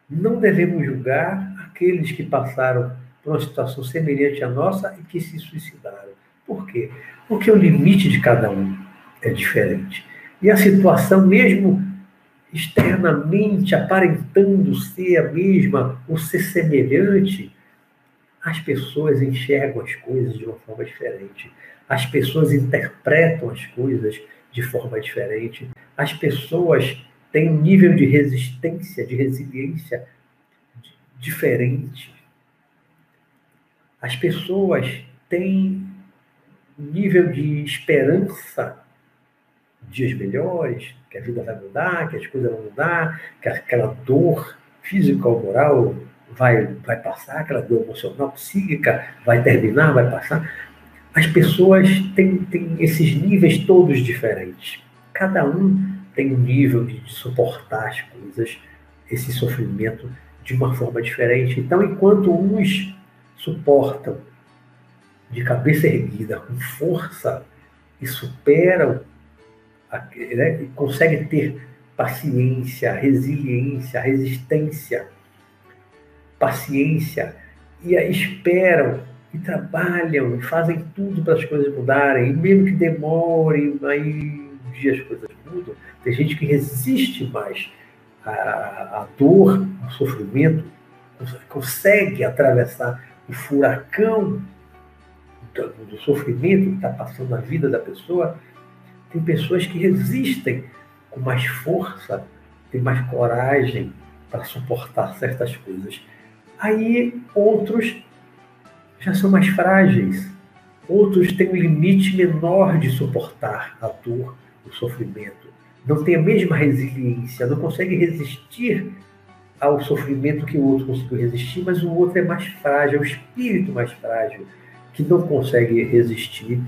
não devemos julgar aqueles que passaram por uma situação semelhante à nossa e que se suicidaram. Por quê? Porque o limite de cada um é diferente. E a situação, mesmo externamente aparentando ser a mesma ou ser semelhante, as pessoas enxergam as coisas de uma forma diferente. As pessoas interpretam as coisas de forma diferente. As pessoas têm um nível de resistência, de resiliência diferente. As pessoas têm um nível de esperança dias melhores, que a vida vai mudar, que as coisas vão mudar, que aquela dor física ou moral vai, vai passar, aquela dor emocional, psíquica vai terminar, vai passar. As pessoas têm, têm esses níveis todos diferentes. Cada um tem um nível de, de suportar as coisas, esse sofrimento de uma forma diferente. Então, enquanto uns suportam de cabeça erguida, com força, e superam né, consegue ter paciência, resiliência, resistência, paciência, e esperam, e trabalham, e fazem tudo para as coisas mudarem, e mesmo que demore, aí um dia as coisas mudam. Tem gente que resiste mais à, à dor, ao sofrimento, consegue atravessar o furacão do, do sofrimento que está passando na vida da pessoa tem pessoas que resistem com mais força, têm mais coragem para suportar certas coisas. Aí outros já são mais frágeis, outros têm um limite menor de suportar a dor, o sofrimento. Não tem a mesma resiliência, não consegue resistir ao sofrimento que o outro conseguiu resistir, mas o outro é mais frágil, é o espírito mais frágil, que não consegue resistir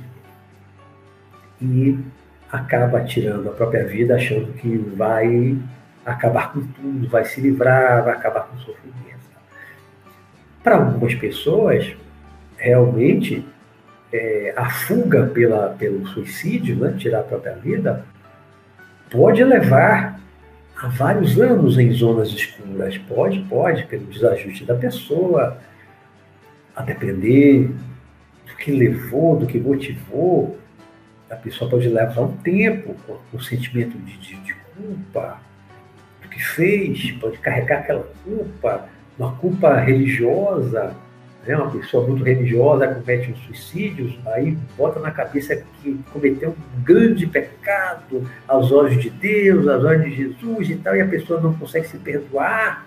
e acaba tirando a própria vida, achando que vai acabar com tudo, vai se livrar, vai acabar com o sofrimento. Para algumas pessoas, realmente, é, a fuga pela, pelo suicídio, né, tirar a própria vida, pode levar a vários anos em zonas escuras. Pode, pode, pelo desajuste da pessoa, a depender do que levou, do que motivou, a pessoa pode levar um tempo com o sentimento de, de, de, culpa do que fez, pode carregar aquela culpa, uma culpa religiosa, né? uma pessoa muito religiosa comete um suicídio, aí bota na cabeça que cometeu um grande pecado aos olhos de Deus, aos olhos de Jesus e tal, e a pessoa não consegue se perdoar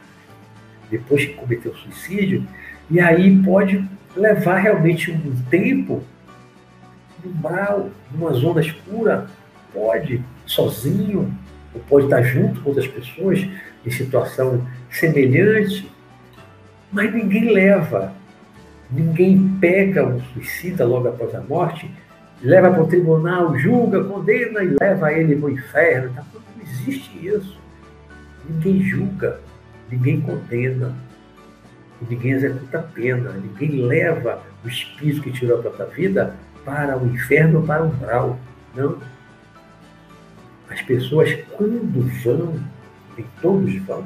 depois que cometeu o suicídio, e aí pode levar realmente um tempo umbral, numa zona escura, pode, sozinho, ou pode estar junto com outras pessoas em situação semelhante, mas ninguém leva, ninguém pega um suicida logo após a morte, leva para o tribunal, julga, condena e leva ele para o inferno. Tá? Não existe isso. Ninguém julga, ninguém condena, ninguém executa pena, ninguém leva o espírito que tirou a própria vida para o inferno ou para o umbral. Não. As pessoas, quando vão, nem todos vão,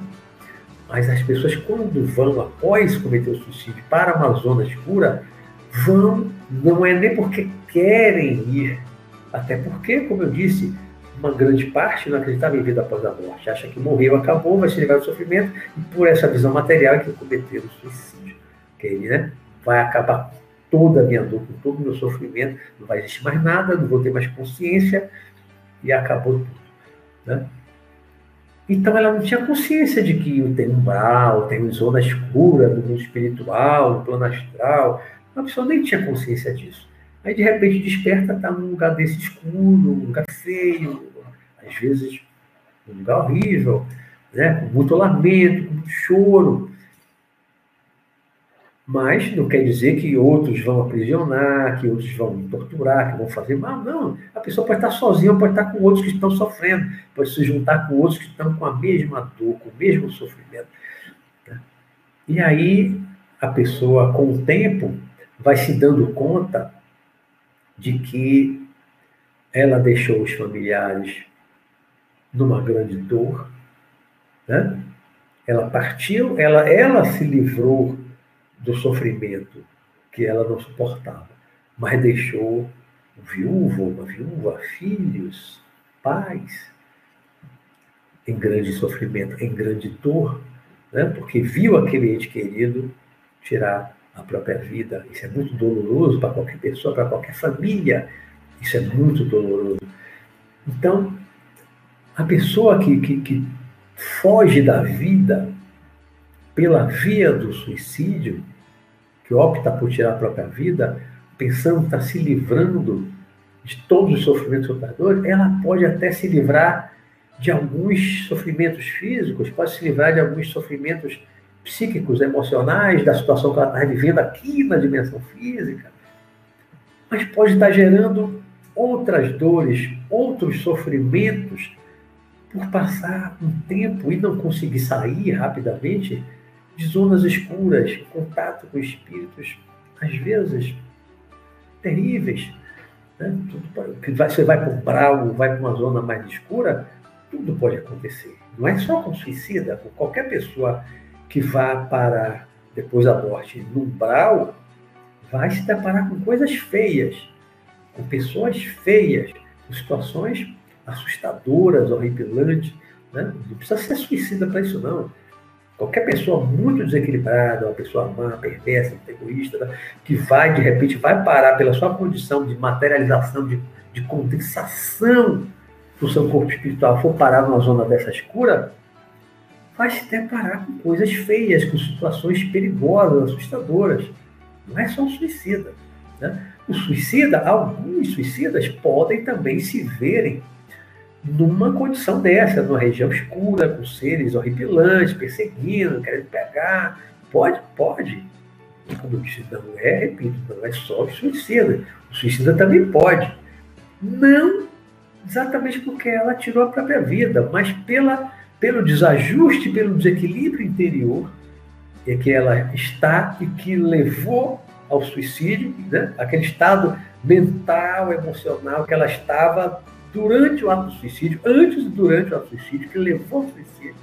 mas as pessoas, quando vão após cometer o suicídio para uma zona escura, vão, não é nem porque querem ir, até porque, como eu disse, uma grande parte não acreditava em vida após a morte, acha que morreu, acabou, vai se livrar do sofrimento, e por essa visão material é que cometeram o suicídio. Que ele né, vai acabar toda a minha dor, com todo o meu sofrimento, não vai existir mais nada, não vou ter mais consciência, e acabou tudo. Né? Então ela não tinha consciência de que tem umbral, tem zona escura do mundo espiritual, do plano astral. A pessoa nem tinha consciência disso. Aí de repente desperta, está num lugar desse escuro, um lugar feio, às vezes um lugar horrível, né? com muito lamento, com muito choro. Mas não quer dizer que outros vão aprisionar, que outros vão torturar, que vão fazer mal. Não. A pessoa pode estar sozinha, pode estar com outros que estão sofrendo, pode se juntar com outros que estão com a mesma dor, com o mesmo sofrimento. Né? E aí a pessoa, com o tempo, vai se dando conta de que ela deixou os familiares numa grande dor, né? Ela partiu, ela, ela se livrou do sofrimento que ela não suportava, mas deixou viúvo, uma viúva, filhos, pais, em grande sofrimento, em grande dor, né? porque viu aquele ente querido tirar a própria vida. Isso é muito doloroso para qualquer pessoa, para qualquer família. Isso é muito doloroso. Então, a pessoa que, que, que foge da vida pela via do suicídio, que opta por tirar a própria vida, pensando estar se livrando de todos os sofrimentos superiores, ela pode até se livrar de alguns sofrimentos físicos, pode se livrar de alguns sofrimentos psíquicos, emocionais, da situação que ela está vivendo aqui na dimensão física, mas pode estar gerando outras dores, outros sofrimentos por passar um tempo e não conseguir sair rapidamente de zonas escuras, contato com espíritos, às vezes, terríveis. Né? Tudo, você vai para um bravo, vai para uma zona mais escura, tudo pode acontecer. Não é só com suicida, com qualquer pessoa que vá para, depois da morte, no umbral, vai se deparar com coisas feias, com pessoas feias, com situações assustadoras, horripilantes. Né? Não precisa ser suicida para isso, não. Qualquer pessoa muito desequilibrada, uma pessoa má, perversa, egoísta, né? que vai, de repente, vai parar pela sua condição de materialização, de, de condensação do seu corpo espiritual, for parar numa zona dessa escura, vai se deparar com coisas feias, com situações perigosas, assustadoras. Não é só o suicida. Né? O suicida, alguns suicidas podem também se verem numa condição dessa, numa região escura, com seres horripilantes, perseguindo, querendo pegar. Pode, pode. Como eu disse, não é, repito, não é só o suicida. O suicida também pode. Não exatamente porque ela tirou a própria vida, mas pela, pelo desajuste, pelo desequilíbrio interior em que ela está e que levou ao suicídio, né? aquele estado mental, emocional que ela estava durante o ato do suicídio, antes e durante o ato do suicídio, que levou ao suicídio.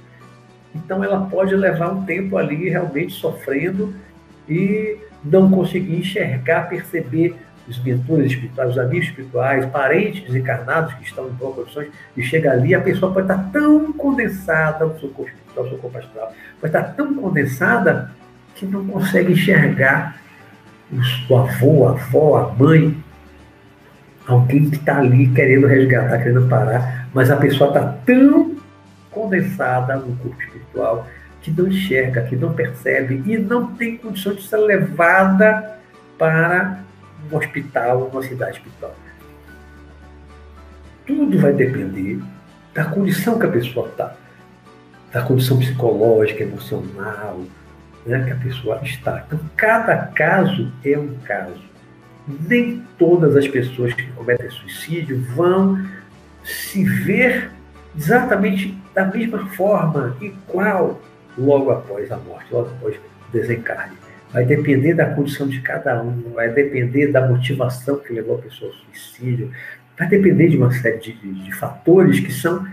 Então ela pode levar um tempo ali realmente sofrendo e não conseguir enxergar, perceber os mentores espirituais, os amigos espirituais, parentes desencarnados que estão em boas condições de chegar ali, a pessoa pode estar tão condensada seu corpo espiritual, no seu corpo astral, pode estar tão condensada que não consegue enxergar o avô, a avó, a mãe, alguém que está ali querendo resgatar, querendo parar, mas a pessoa está tão condensada no corpo espiritual que não enxerga, que não percebe e não tem condição de ser levada para um hospital, uma cidade espiritual. Tudo vai depender da condição que a pessoa está, da condição psicológica, emocional, né, que a pessoa está. Então, cada caso é um caso nem todas as pessoas que cometem suicídio vão se ver exatamente da mesma forma, igual, logo após a morte, logo após o desencarne. Vai depender da condição de cada um, vai depender da motivação que levou a pessoa ao suicídio, vai depender de uma série de, de, de fatores que são,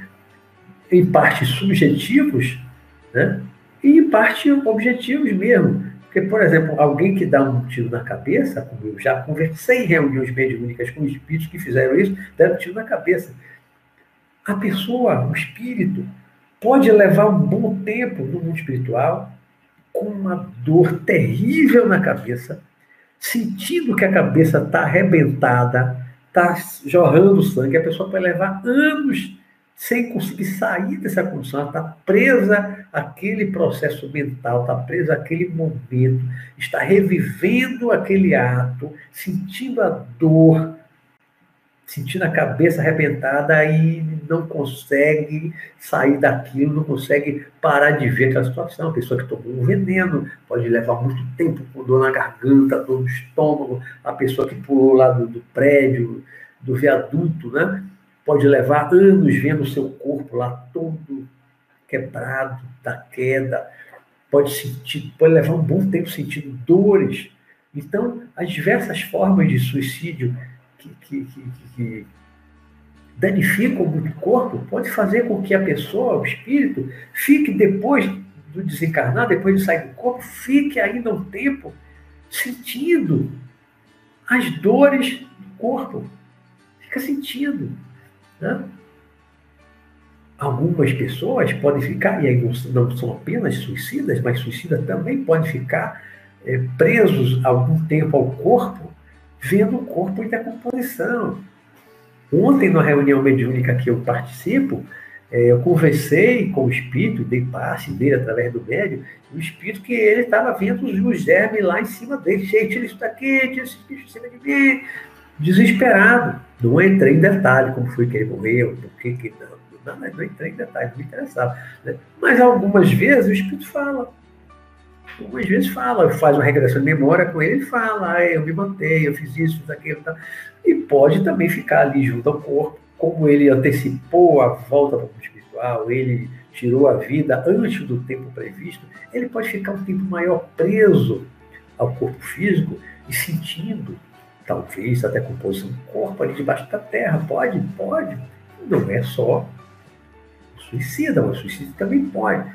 em parte, subjetivos, né? e em parte objetivos mesmo. Porque, por exemplo, alguém que dá um tiro na cabeça, como eu já conversei em reuniões mediúnicas com espíritos que fizeram isso, deram um tiro na cabeça. A pessoa, o espírito, pode levar um bom tempo no mundo espiritual com uma dor terrível na cabeça, sentindo que a cabeça está arrebentada, está jorrando sangue, a pessoa pode levar anos sem conseguir sair dessa condição, está presa àquele processo mental, está presa àquele momento, está revivendo aquele ato, sentindo a dor, sentindo a cabeça arrebentada e não consegue sair daquilo, não consegue parar de ver aquela situação. A pessoa que tomou um veneno pode levar muito tempo com dor na garganta, dor no estômago, a pessoa que pulou lá do, do prédio, do viaduto, né? pode levar anos vendo o seu corpo lá todo quebrado da queda, pode sentir, pode levar um bom tempo sentindo dores. Então, as diversas formas de suicídio que, que, que, que danificam muito o corpo pode fazer com que a pessoa, o espírito, fique depois do desencarnar, depois de sair do corpo, fique ainda um tempo sentindo as dores do corpo. Fica sentindo. Né? Algumas pessoas podem ficar, e aí não, são apenas suicidas, mas suicidas também podem ficar é, presos algum tempo ao corpo, vendo o corpo em decomposição. Ontem, na reunião mediúnica que eu participo, é, eu conversei com o espírito, dei passe dele através do médio, o espírito que ele estava vendo os germes lá em cima dele. Gente, tira isso daqui, tira esse bicho em cima de mim, desesperado. Não entrei em detalhe como foi que ele morreu, por que que não. Não, não entrei em detalhe, não interessava. Né? Mas algumas vezes o Espírito fala. Algumas vezes fala, faz uma regressão de memória com ele e fala, ah, eu me mantei, eu fiz isso, fiz aquilo. E pode também ficar ali junto ao corpo, como ele antecipou a volta para o mundo espiritual, ele tirou a vida antes do tempo previsto, ele pode ficar um tempo maior preso ao corpo físico e sentindo talvez até composição do corpo ali debaixo da terra. Pode, pode. Não é só suicida, o suicídio também pode.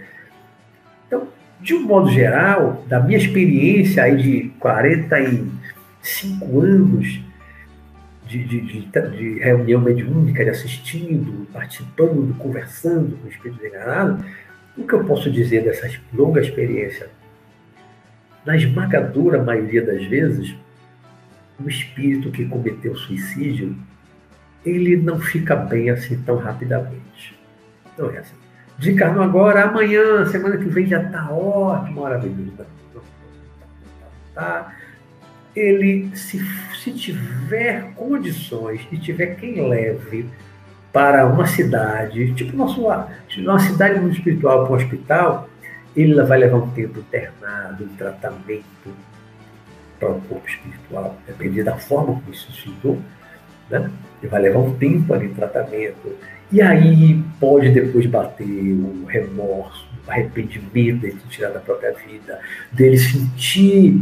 Então, de um modo geral, da minha experiência aí de 45 anos de, de, de, de reunião mediúnica, de assistindo, participando, conversando com o Espírito enganado, o que eu posso dizer dessa longa experiência? Na esmagadora maioria das vezes, o espírito que cometeu suicídio, ele não fica bem assim tão rapidamente. Não é assim. Desencarnou agora, amanhã, semana que vem já está ótimo, maravilhoso. Tá? Ele, se, se tiver condições e tiver quem leve para uma cidade, tipo nosso, uma cidade muito espiritual para um hospital, ele vai levar um tempo internado, um tratamento, para o corpo espiritual, depender da forma como isso se estudou, né? E vai levar um tempo ali tratamento. E aí pode depois bater o remorso, o arrependimento dele tirar da própria vida, dele sentir,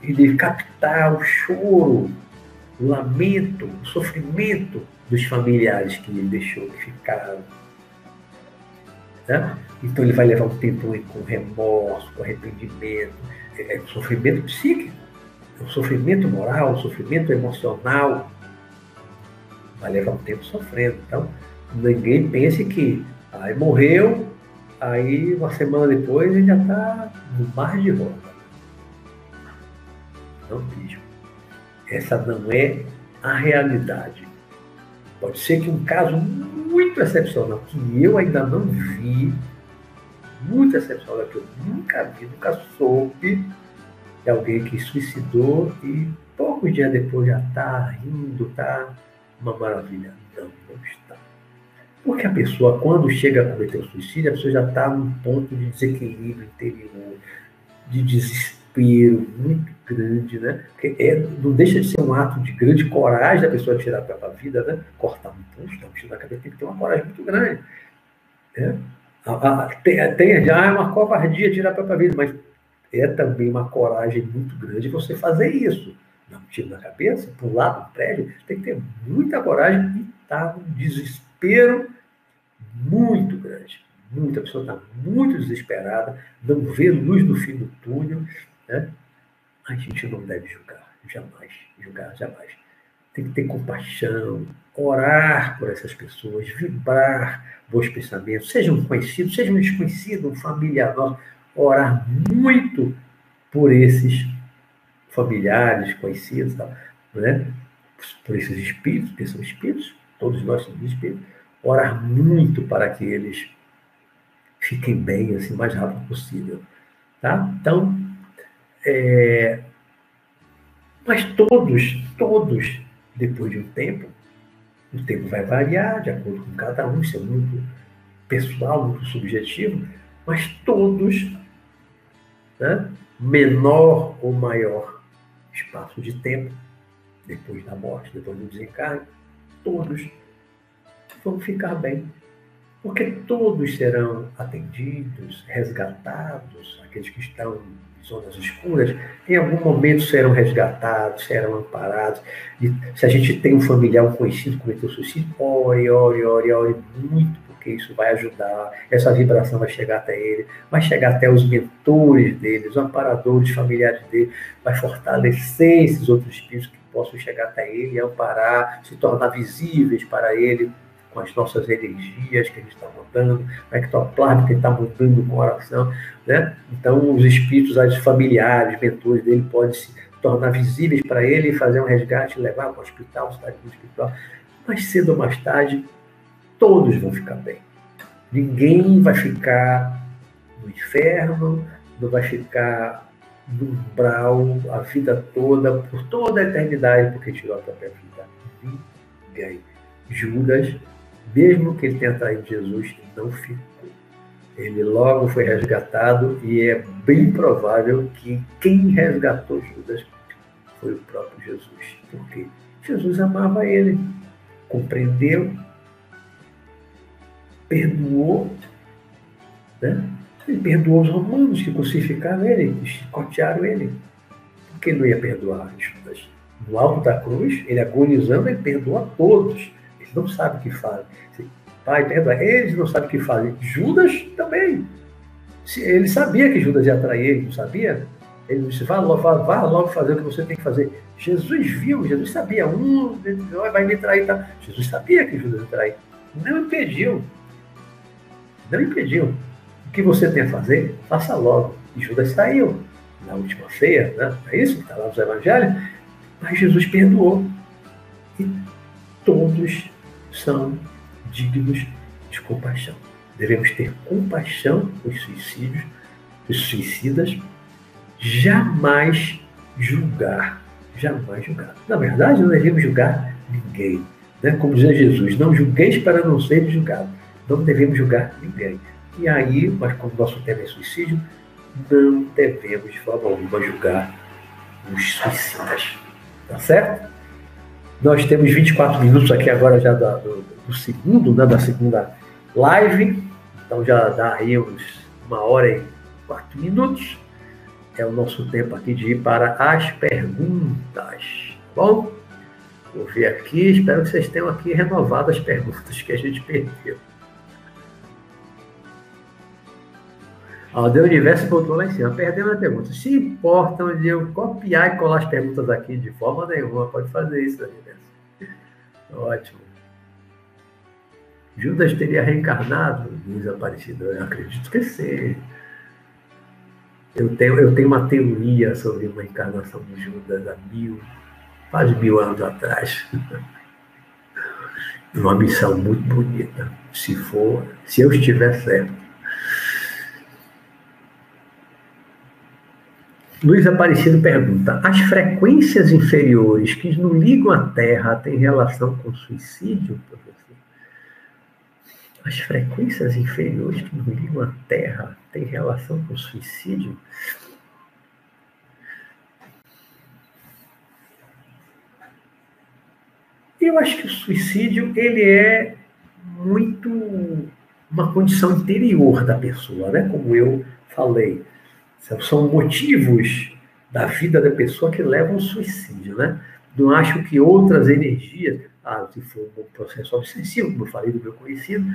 ele captar o choro, o lamento, o sofrimento dos familiares que ele deixou que ficaram. Né? Então ele vai levar um tempo com remorso, com arrependimento, é, é, sofrimento psíquico o sofrimento moral, o sofrimento emocional, vai levar um tempo sofrendo. Então, ninguém pense que aí morreu, aí uma semana depois ele já está no mar de volta. Não mesmo. Essa não é a realidade. Pode ser que um caso muito excepcional, que eu ainda não vi, muito excepcional, que eu nunca vi, nunca soube, de alguém que suicidou e poucos dias depois já está rindo, está uma maravilha. Não, não está. Porque a pessoa, quando chega a cometer o suicídio, a pessoa já está num ponto de desequilíbrio interior, de desespero muito grande, né? Porque é, não deixa de ser um ato de grande coragem da pessoa tirar a própria vida, né? Cortar um pulso, dar um tiro na cabeça, tem que ter uma coragem muito grande. Né? A, a, tem, tem, já é uma covardia tirar a própria vida, mas é também uma coragem muito grande você fazer isso. dar um tiro na cabeça, pular do prédio, tem que ter muita coragem e estar tá num desespero muito grande. Muita pessoa está muito desesperada, não vê luz no fim do túnel. Né? A gente não deve julgar, jamais. Julgar, jamais. Tem que ter compaixão, orar por essas pessoas, vibrar bons pensamentos, seja um conhecido, seja um desconhecido, um familiar nosso, orar muito por esses familiares, conhecidos, né? por esses espíritos, que são espíritos, todos nós somos espíritos, orar muito para que eles fiquem bem, assim, o mais rápido possível. Tá? Então, é... mas todos, todos, depois de um tempo, o tempo vai variar de acordo com cada um, isso é muito pessoal, muito subjetivo, mas todos, né, menor ou maior espaço de tempo, depois da morte, depois do desencarne, todos vão ficar bem. Porque todos serão atendidos, resgatados, aqueles que estão em zonas escuras, em algum momento serão resgatados, serão amparados. E se a gente tem um familiar, um conhecido que cometeu suicídio, ore, ore, ore, ore muito, porque isso vai ajudar, essa vibração vai chegar até ele, vai chegar até os mentores dele, os amparadores familiares dele, vai fortalecer esses outros espíritos que possam chegar até ele, amparar, se tornar visíveis para ele com as nossas energias que a gente está mudando, o ectoplasma que está mudando com a oração. Né? Então, os espíritos os familiares, mentores dele, podem se tornar visíveis para ele fazer um resgate, levar para o hospital, cidade espiritual. Mais cedo ou mais tarde, todos vão ficar bem. Ninguém vai ficar no inferno, não vai ficar no umbral a vida toda, por toda a eternidade, porque tirou a própria vida. Ninguém. Judas mesmo que ele tenha traído Jesus, não ficou. Ele logo foi resgatado e é bem provável que quem resgatou Judas foi o próprio Jesus. Porque Jesus amava ele, compreendeu, perdoou, né? Ele perdoou os romanos que crucificaram ele, que chicotearam ele. Por que não ia perdoar Judas? No alto da cruz, ele agonizando, ele perdoa todos não sabem o que fazem. Pai, perdoa. Eles não sabem o que fazem. Judas também. Ele sabia que Judas ia trair ele, não sabia? Ele disse, vá logo, vá, vá logo fazer o que você tem que fazer. Jesus viu, Jesus sabia. Um vai me trair. Tá? Jesus sabia que Judas ia trair. Não impediu. Não impediu. O que você tem a fazer, faça logo. E Judas saiu na última ceia, né? é isso que está lá nos evangelhos. Mas Jesus perdoou. E todos são dignos de compaixão. Devemos ter compaixão com os suicídios, os suicidas, jamais julgar, jamais julgar. Na verdade, não devemos julgar ninguém. Né? Como dizia Jesus, não julgueis para não ser julgado. Não devemos julgar ninguém. E aí, mas como nosso tema é suicídio, não devemos de forma alguma julgar os suicidas. Tá certo? Nós temos 24 minutos aqui agora já do, do, do segundo, né, da segunda live. Então já dá aí uns uma hora e quatro minutos. É o nosso tempo aqui de ir para as perguntas. Tá bom, vou ver aqui. Espero que vocês tenham aqui renovado as perguntas que a gente perdeu. Ó, o Universo voltou lá em cima. Perdendo a pergunta. Se importam de eu copiar e colar as perguntas aqui de forma nenhuma, pode fazer isso, Universo. Ótimo. Judas teria reencarnado, diz Aparecido. Eu acredito que sim. Eu tenho, eu tenho uma teoria sobre uma encarnação de Judas há mil, quase mil anos atrás. Uma missão muito bonita. Se for, se eu estiver certo. Luiz Aparecido pergunta: as frequências inferiores que nos ligam à Terra têm relação com suicídio, professor? As frequências inferiores que nos ligam à Terra têm relação com suicídio? Eu acho que o suicídio ele é muito uma condição interior da pessoa, né? Como eu falei são motivos da vida da pessoa que levam ao suicídio, né? Não acho que outras energias, ah, se for um processo obsessivo, como eu falei do meu conhecido,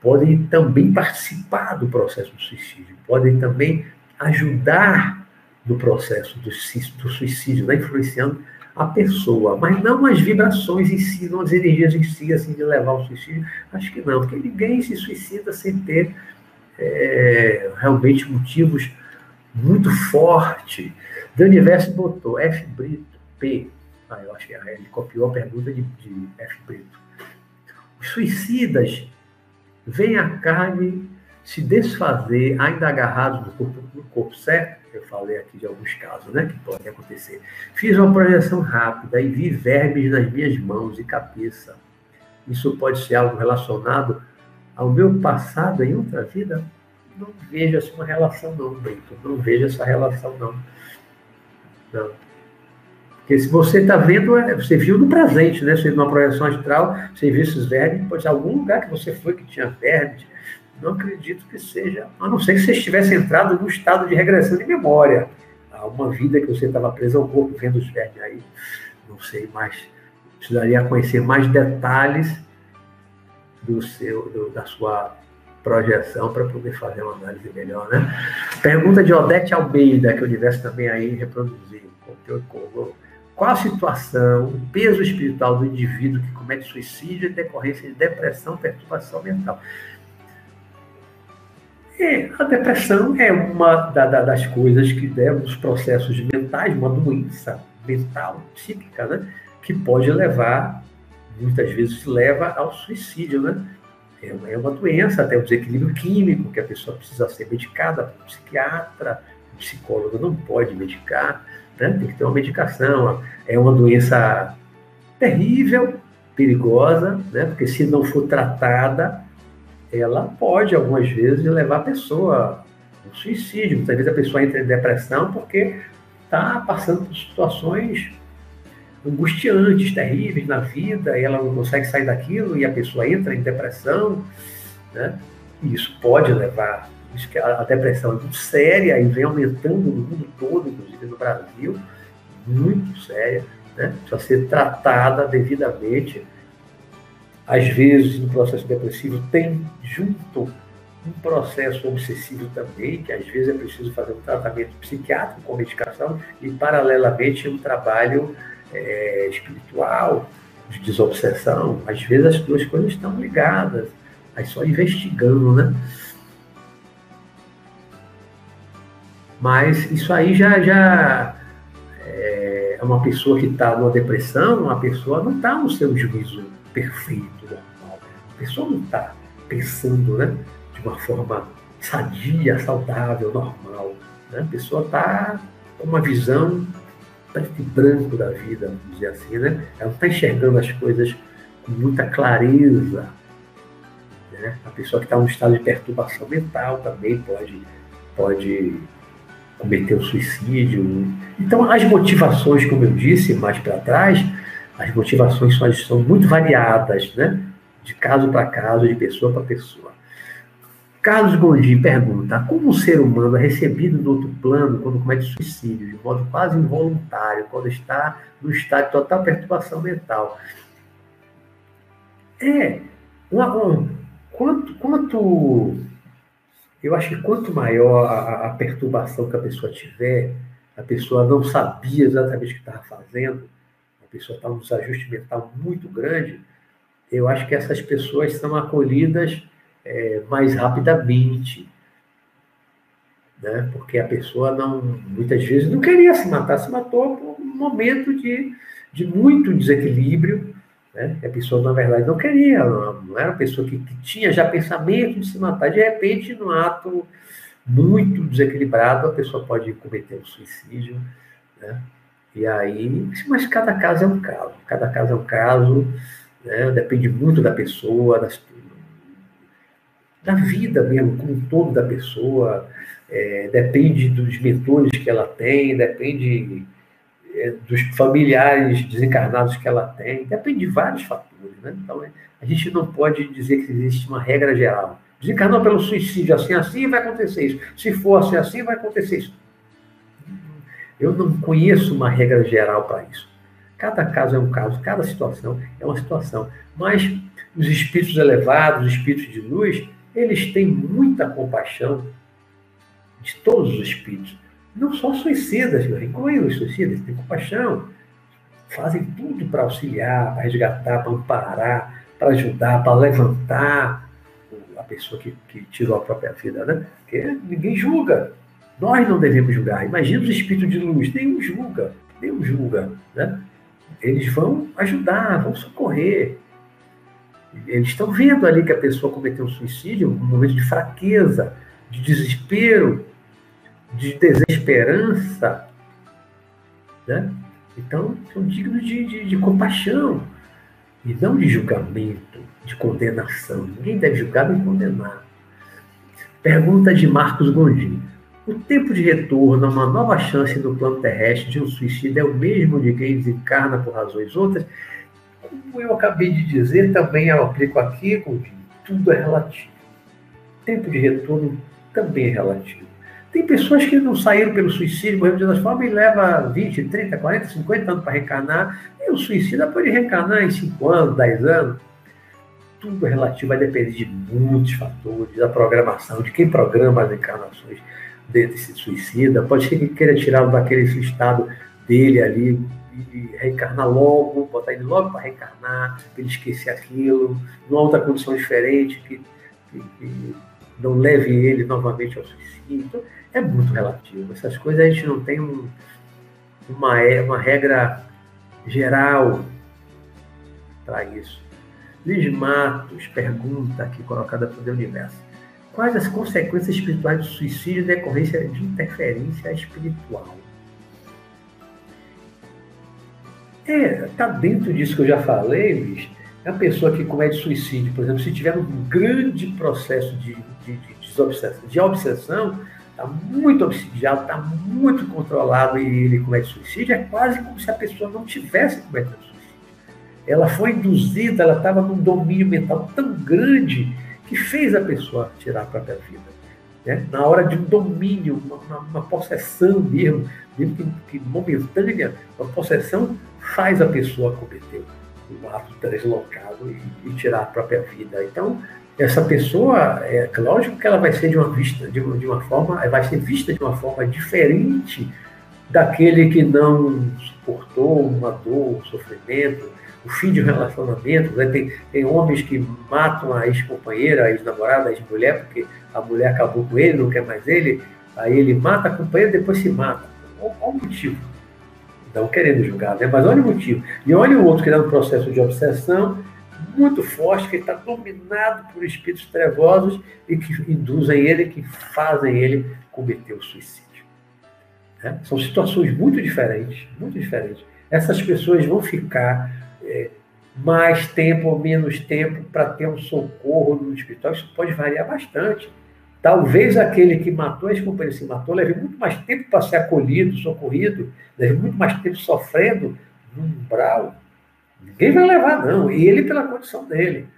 podem também participar do processo do suicídio, podem também ajudar no processo do, suicídio, né? influenciando a pessoa, mas não as vibrações em si, não as energias em si, assim, de levar ao suicídio. Acho que não, porque ninguém se suicida sem ter é, realmente motivos muito fortes. Dani Verso botou F Brito, P. Ah, eu acho que ele copiou a pergunta de, de F Brito. Os suicidas veem a carne se desfazer, ainda agarrados no corpo, no corpo certo, eu falei aqui de alguns casos, né, que podem acontecer. Fiz uma projeção rápida e vi vermes nas minhas mãos e cabeça. Isso pode ser algo relacionado ao meu passado em outra vida? Não vejo assim uma relação não, Brito. Não vejo essa relação não. Não. Porque se você está vendo, é, você viu no presente, né? Você fez uma projeção astral, você viu esses vermes, pode ser algum lugar que você foi que tinha vermes, não acredito que seja, a não ser que você estivesse entrado num estado de regressão de memória. Há uma vida que você estava preso ao corpo, vendo os vermes aí. Não sei mais. Precisaria conhecer mais detalhes do seu, do, da sua projeção para poder fazer uma análise melhor, né? Pergunta de Odete Almeida, que o universo também aí reproduziu. Qual a situação, o peso espiritual do indivíduo que comete suicídio em decorrência de depressão, perturbação mental? É, a depressão é uma da, da, das coisas que devem os processos mentais, uma doença mental, psíquica, né? que pode levar, muitas vezes leva ao suicídio, né? É uma, é uma doença, até o desequilíbrio químico, que a pessoa precisa ser medicada por um psiquiatra, psicólogo não pode medicar, né? tem que ter uma medicação. É uma doença terrível, perigosa, né? porque se não for tratada, ela pode, algumas vezes, levar a pessoa ao suicídio. Muitas vezes a pessoa entra em depressão porque está passando por situações angustiantes, terríveis na vida, e ela não consegue sair daquilo, e a pessoa entra em depressão, né? E isso pode levar, a, depressão é muito séria e vem aumentando no mundo todo, inclusive no Brasil, muito séria, né? Precisa ser tratada devidamente às vezes, no processo depressivo, tem junto um processo obsessivo também, que às vezes é preciso fazer um tratamento psiquiátrico com medicação e, paralelamente, um trabalho é, espiritual, de desobsessão. Às vezes as duas coisas estão ligadas, aí só investigando, né? Mas isso aí já, já é uma pessoa que está numa depressão, uma pessoa não está no seu juízo perfeito, normal. A pessoa não está pensando né, de uma forma sadia, saudável, normal. Né? A pessoa está com uma visão preto e branco da vida, vamos dizer assim. Né? Ela não está enxergando as coisas com muita clareza. Né? A pessoa que está num estado de perturbação mental também pode, pode cometer o suicídio. Então, as motivações, como eu disse mais para trás, as motivações são, são muito variadas, né? de caso para caso, de pessoa para pessoa. Carlos Gondim pergunta: como um ser humano é recebido no outro plano quando comete suicídio, de modo quase involuntário, quando está no estado de total perturbação mental? É, um, quanto, quanto. Eu acho que quanto maior a, a perturbação que a pessoa tiver, a pessoa não sabia exatamente o que estava fazendo, pessoa está num desajuste mental muito grande, eu acho que essas pessoas são acolhidas é, mais rapidamente. Né? Porque a pessoa não, muitas vezes não queria se matar, se matou por um momento de, de muito desequilíbrio. Né? A pessoa, na verdade, não queria, não era uma pessoa que, que tinha já pensamento de se matar. De repente, num ato muito desequilibrado, a pessoa pode cometer um suicídio. Né? E aí, mas cada caso é um caso, cada caso é um caso, né? depende muito da pessoa, das, da vida mesmo, como um todo da pessoa, é, depende dos mentores que ela tem, depende é, dos familiares desencarnados que ela tem, depende de vários fatores. Né? Então, a gente não pode dizer que existe uma regra geral. Desencarnou pelo suicídio, assim, assim, vai acontecer isso. Se for assim, assim, vai acontecer isso Eu não conheço uma regra geral para isso. Cada caso é um caso, cada situação é uma situação. Mas os espíritos elevados, os espíritos de luz, eles têm muita compaixão de todos os espíritos. Não só suicidas, incluem os suicidas, têm compaixão. Fazem tudo para auxiliar, para resgatar, para amparar, para ajudar, para levantar a pessoa que, que tirou a própria vida, né? Porque ninguém julga. Nós não devemos julgar. Imagina os espíritos de luz, nenhum julga, nenhum julga, né? Eles vão ajudar, vão socorrer. Eles estão vendo ali que a pessoa cometeu um suicídio, um momento de fraqueza, de desespero, de desesperança. Né? Então, são dignos de, de, de compaixão e não de julgamento, de condenação. Ninguém deve julgar nem condenar. Pergunta de Marcos Gondim. O tempo de retorno a uma nova chance no plano terrestre de um suicídio é o mesmo de quem desencarna por razões outras? Como eu acabei de dizer, também eu aplico aqui, tudo é relativo. Tempo de retorno também é relativo. Tem pessoas que não saíram pelo suicídio, morreram de outras formas, e leva 20, 30, 40, 50 anos para reencarnar. E o suicida pode reencarnar em 5 anos, 10 anos. Tudo é relativo, vai depender de muitos fatores, da programação, de quem programa as encarnações desse suicida. Pode ser que queira tirá-lo daquele estado dele ali reencarnar logo, botar ele logo para reencarnar, para ele esquecer aquilo, numa outra condição diferente, que, que, que não leve ele novamente ao suicídio. Então, é muito relativo. Essas coisas a gente não tem um, uma, é, uma regra geral para isso. Liz Matos pergunta aqui, colocada para o Universo. Quais as consequências espirituais do suicídio decorrência de interferência espiritual? É, tá dentro disso que eu já falei, Luiz. É uma pessoa que comete suicídio, por exemplo, se tiver um grande processo de, de, de, de obsessão, está muito obsidiado, está muito controlado e ele comete suicídio, é quase como se a pessoa não tivesse cometendo suicídio. Ela foi induzida, ela estava num domínio mental tão grande que fez a pessoa tirar a própria vida. Né? Na hora de um domínio, uma, uma possessão mesmo, mesmo que, que, momentânea, uma possessão faz a pessoa cometer um ato deslocado e, e tirar a própria vida. Então, essa pessoa, é lógico que ela vai ser de uma vista, de uma, de uma forma, vai ser vista de uma forma diferente daquele que não suportou uma dor, um sofrimento, o fim de um relacionamento. Né? Tem, tem homens que matam a ex-companheira, a ex-namorada, a ex-mulher, porque a mulher acabou com ele, não quer mais ele, aí ele mata a companheira depois se mata. Qual, o motivo? Não querendo julgar, né? mas olha o motivo. E olha o outro que está no processo de obsessão, muito forte, que está dominado por espíritos trevosos e que induzem ele, que fazem ele cometer o suicídio. Né? São situações muito diferentes, muito diferentes. Essas pessoas vão ficar é, mais tempo ou menos tempo para ter um socorro no hospital. Isso pode variar bastante. Talvez aquele que matou, esse companheiro se matou, leve muito mais tempo para ser acolhido, socorrido, leve muito mais tempo sofrendo no umbral Ninguém vai levar, não. E ele pela condição dele.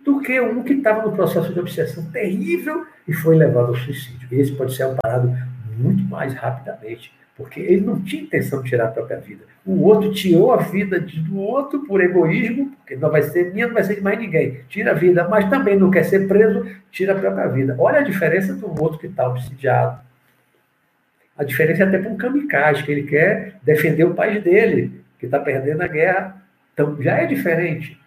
Do que um que estava no processo de obsessão terrível e foi levado ao suicídio. Esse pode ser amparado muito mais rapidamente, porque ele não tinha intenção de tirar a própria vida. O outro tirou a vida do outro por egoísmo, porque não vai ser minha, não vai ser de mais ninguém. Tira a vida, mas também não quer ser preso, tira a própria vida. Olha a diferença do outro que está obsidiado. A diferença é até para um kamikaze, que ele quer defender o país dele, que está perdendo a guerra então, já é diferente.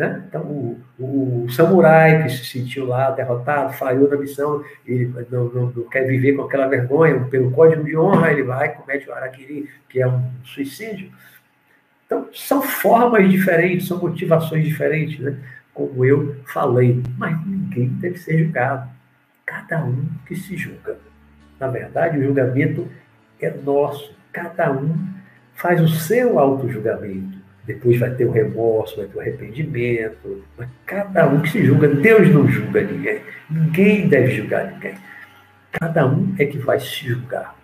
Né? Então, o, o, samurai que se sentiu lá derrotado, falhou na missão, ele não, não, não, quer viver com aquela vergonha, pelo código de honra, ele vai e comete o araquiri, que é um suicídio. Então, são formas diferentes, são motivações diferentes, né? como eu falei. Mas ninguém deve ser julgado. Cada um que se julga. Na verdade, o julgamento é nosso. Cada um faz o seu auto-julgamento depois vai ter o remorso, vai ter o arrependimento. Mas cada um que se julga, Deus não julga ninguém. Ninguém deve julgar ninguém. Cada um é que vai se julgar.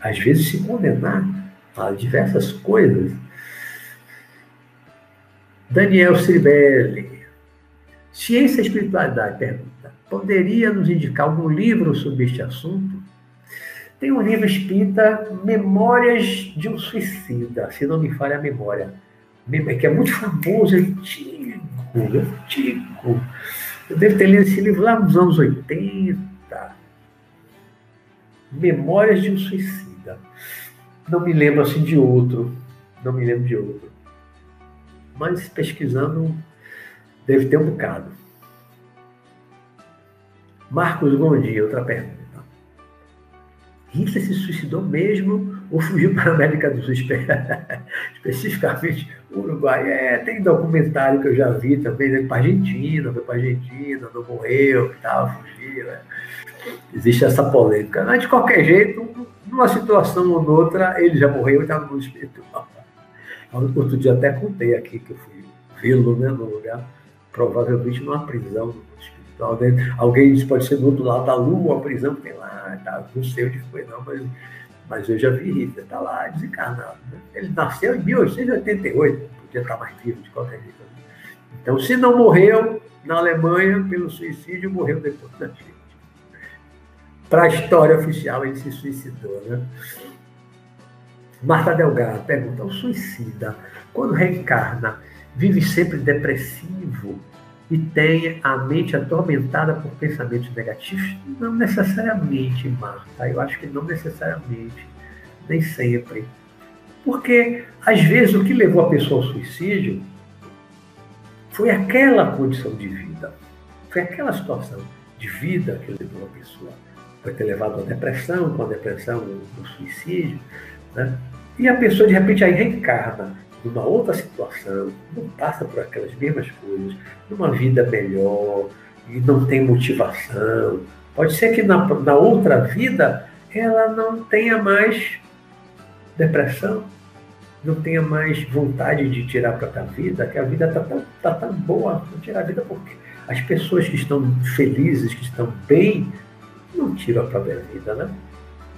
Às vezes se condenar a diversas coisas. Daniel Ciribelli. Ciência e espiritualidade, pergunta. Poderia nos indicar algum livro sobre este assunto? Tem um livro espírita, Memórias de um Suicida, se não me falha a memória, que é muito famoso, antigo, antigo. Eu devo ter lido esse livro lá nos anos 80. Memórias de um Suicida. Não me lembro assim de outro. Não me lembro de outro. Mas pesquisando, deve ter um bocado. Marcos Gondi, outra pergunta. Hitler se suicidou mesmo ou fugiu para a América do Sul? Especificamente Uruguai. É, tem documentário que eu já vi também, né? para Argentina, foi para Argentina, não morreu, tal, fugiu. Né? Existe essa polêmica. Mas, de qualquer jeito, numa situação ou noutra, ele já morreu e está no mundo espiritual. Outro dia até contei aqui que eu fui vê-lo né, no lugar, provavelmente numa prisão espiritual. Né? Alguém disse pode ser do outro lado da lua, a prisão que tem lá tá, não sei onde foi não, mas, mas eu já vi Hitler, está lá desencarnado. Né? Ele nasceu em 1888, podia estar mais vivo de qualquer jeito. Então, se não morreu na Alemanha pelo suicídio, morreu depois da gente. Para a história oficial, ele se suicidou. Né? Marta Delgado pergunta: o suicida, quando reencarna, vive sempre depressivo e tem a mente atormentada por pensamentos negativos? Não necessariamente, Marta. Eu acho que não necessariamente, nem sempre. Porque, às vezes, o que levou a pessoa ao suicídio foi aquela condição de vida, foi aquela situação de vida que levou a pessoa. Pode ter levado à depressão, com a depressão, o suicídio, né? E a pessoa, de repente, aí reencarna numa outra situação, não passa por aquelas mesmas coisas, numa vida melhor, e não tem motivação. Pode ser que na, na outra vida ela não tenha mais depressão, não tenha mais vontade de tirar a própria vida, que a vida está tão, tá tão boa, não tirar a vida porque as pessoas que estão felizes, que estão bem, não tiram a própria vida, né?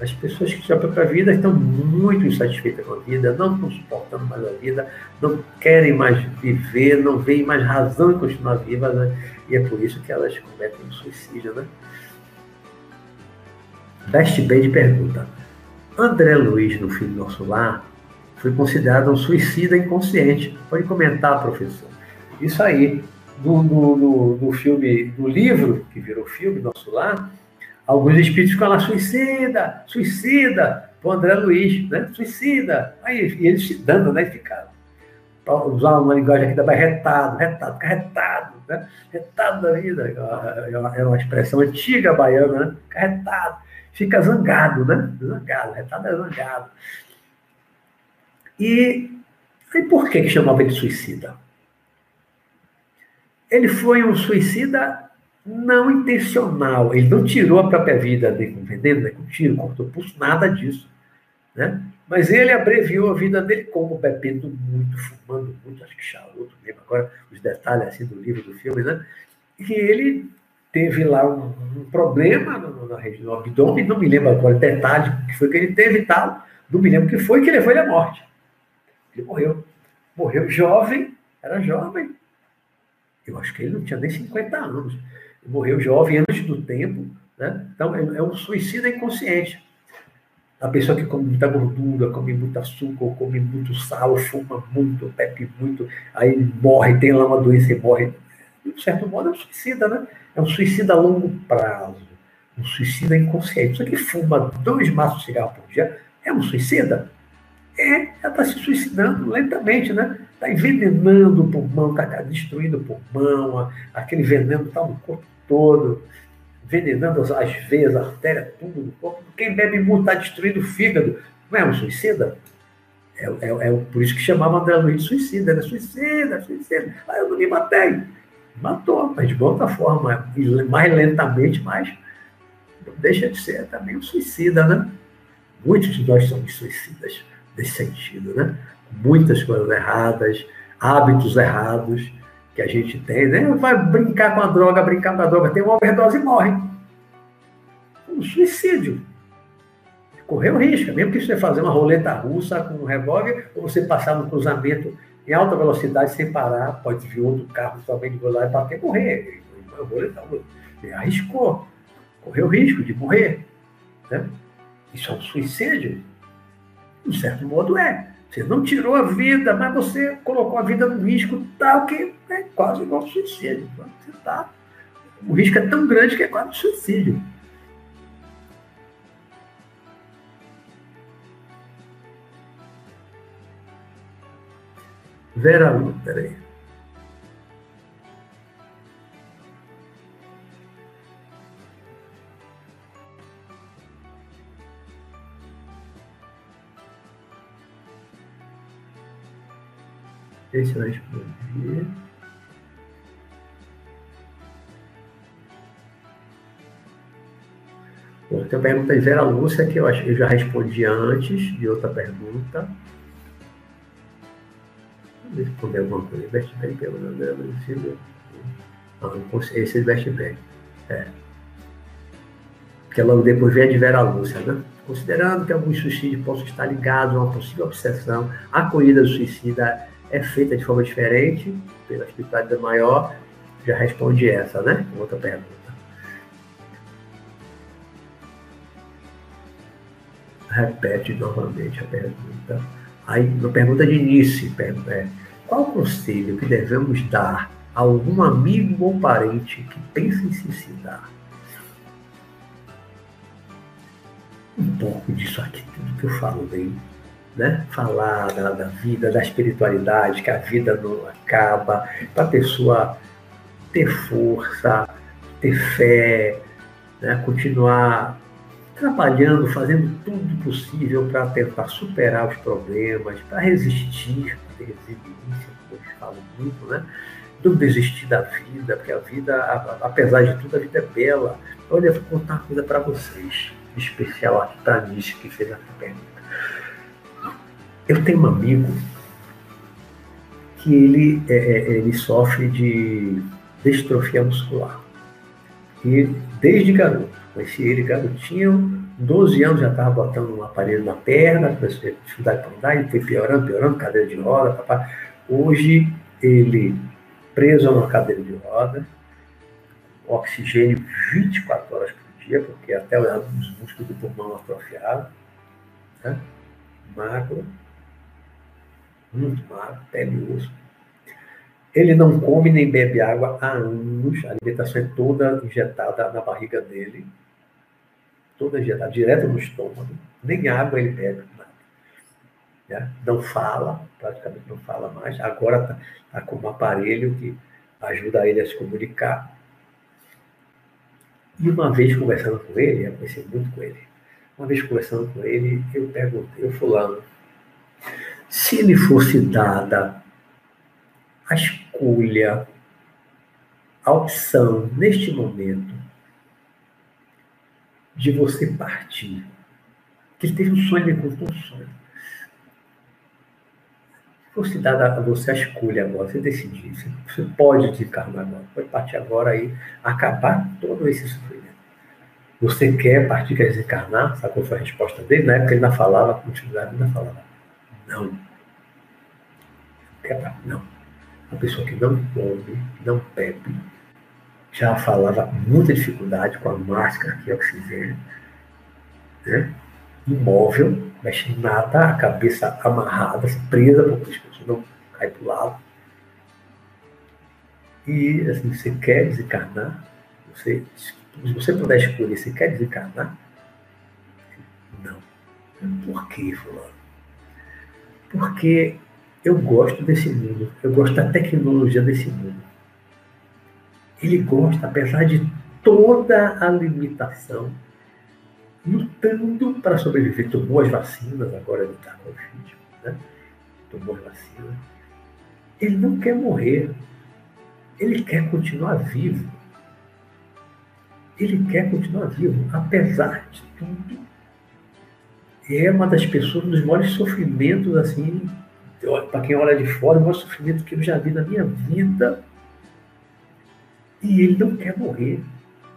As pessoas que já para a vida estão muito insatisfeitas com a vida, não estão suportando mais a vida, não querem mais viver, não veem mais razão em continuar vivas, né? e é por isso que elas cometem suicídio. Né? Best Band pergunta: André Luiz, no filme Nosso Lar, foi considerado um suicida inconsciente. Pode comentar, professor. Isso aí, no, no, no, no filme, no livro que virou filme, Nosso Lar, Alguns espíritos ficam lá, suicida, suicida, o André Luiz, né? Suicida. Aí, e eles se dando, né? Ficaram. Para usar uma linguagem aqui da retado, retado, fica retado, né? Retado da vida. É uma, é uma expressão antiga baiana, né? Fica. Fica zangado, né? Zangado, retado é zangado. E, e por que, que chamava ele suicida? Ele foi um suicida não intencional. Ele não tirou a própria vida dele com veneno, né, com tiro, cortou pulso, nada disso. Né? Mas ele abreviou a vida dele como bebendo muito, fumando muito, acho que charuto mesmo, agora os detalhes assim do livro, do filme, né? E ele teve lá um, um problema no, na região do abdômen, não me lembro agora detalhe que foi que ele teve e tal, não me lembro o que foi que levou ele à morte. Ele morreu. Morreu jovem, era jovem. Eu acho que ele não tinha nem 50 anos morreu jovem antes do tempo, né? Então é, é um suicídio inconsciente. A pessoa que come muita gordura, come muito açúcar, come muito sal, fuma muito, bebe muito, aí morre, tem lá uma doença e morre. De certo modo é um suicida, né? É um suicida a longo prazo, um suicida inconsciente. Só que fuma dois maços de cigarro por dia é um suicida? É, ela está se suicidando lentamente, né? Está envenenando o pulmão, está destruindo o pulmão, aquele veneno está no corpo todo, envenenando as, as veias, as artérias, tudo no corpo. Quem bebe muito está destruindo o fígado. Não é um suicida? É, é, é por isso que chamava André Luiz de suicida, né? Suicida, suicida. Ah, eu não me matei. Matou, mas de outra forma, mais lentamente, mas não deixa de ser também um suicida, né? Muitos de nós somos suicidas nesse sentido, né? Muitas coisas erradas, hábitos errados, que a gente tem, né? Vai brincar com a droga, brincar com a droga, tem uma overdose e morre. Um suicídio. Correu risco, mesmo que você fazer uma roleta russa com um revólver, ou você passar no cruzamento em alta velocidade sem parar, pode vir outro carro somente de lá e bater morrer. Ele arriscou, correu risco de morrer. Né? Isso é um suicídio? De certo modo é. Você não tirou a vida, mas você colocou a vida no risco tal que é quase igual suicídio. Você tá, o risco é tão grande que é quase suicídio. Vera Lu, peraí. Esse eu respondi. Bom, tem a pergunta de Vera Lúcia, que eu, acho, eu já respondi antes de outra pergunta. Vamos responder alguma coisa. Bestbank, pelo ah, esse é Bestbank. É. Porque logo depois vem a de Vera Lúcia, né? Considerando que alguns suicídios possam estar ligados a uma possível obsessão, a corrida suicida é feita de forma diferente, pela espiritualidade maior, já responde essa, né? Outra pergunta. Repete novamente a pergunta. Aí, na pergunta de início, é, qual conselho que devemos dar a algum amigo ou parente que pensa em se suicidar? Um pouco disso aqui, tudo que eu falo bem né? falar da, da, vida, da espiritualidade, que a vida não acaba, para a pessoa ter força, ter fé, né? continuar trabalhando, fazendo tudo possível para tentar superar os problemas, para resistir, ter resiliência, como eles falam muito, né? Não desistir da vida, porque a vida, apesar de tudo, a vida é bela. Olha, eu vou contar uma coisa para vocês, especial aqui para Nish, que fez a pergunta. Eu tenho um amigo que ele, é, é, ele sofre de distrofia muscular. E desde garoto, conheci ele garotinho, 12 anos já estava botando um aparelho na perna, começou a dificuldade para andar, ele foi piorando, piorando, cadeira de roda, papai. Hoje ele preso a uma cadeira de roda, oxigênio 24 horas por dia, porque até os músculos do pulmão atrofiados, né? magro, muito magro, pele e osso. Ele não come nem bebe água há anos, a alimentação é toda injetada na barriga dele, toda injetada, direto no estômago, nem água ele bebe, nada. Né? Não fala, praticamente não fala mais, agora está tá com um aparelho que ajuda ele a se comunicar. E uma vez conversando com ele, eu conheci muito com ele, uma vez conversando com ele, eu perguntei, eu fulano, se lhe fosse dada a escolha, a opção, neste momento, de você partir, que ele teve um sonho, ele contou um sonho. Se fosse dada a você a escolha agora, você decidir, você pode desencarnar agora, pode partir agora e acabar todo esse sofrimento. Você quer partir, quer desencarnar? Sabe qual foi a resposta dele? Na época ele ainda falava, continuava, ainda falava. Não. Não. Uma pessoa que não come, não bebe, já falava muita dificuldade com a máscara que é oxigênio, né? imóvel, mexe nada, a cabeça amarrada, presa para o pescoço, não cai para o lado. E assim, você quer desencarnar, você, se você puder escolher, você quer desencarnar? Não. Por que, fulano? Porque eu gosto desse mundo, eu gosto da tecnologia desse mundo. Ele gosta, apesar de toda a limitação, lutando para sobreviver. Tomou as vacinas, agora ele está com o Covid, né? Tomou as vacinas. Ele não quer morrer. Ele quer continuar vivo. Ele quer continuar vivo, apesar de tudo é uma das pessoas dos maiores sofrimentos, assim, para quem olha de fora, o maior sofrimento que eu já vi na minha vida. E ele não quer morrer.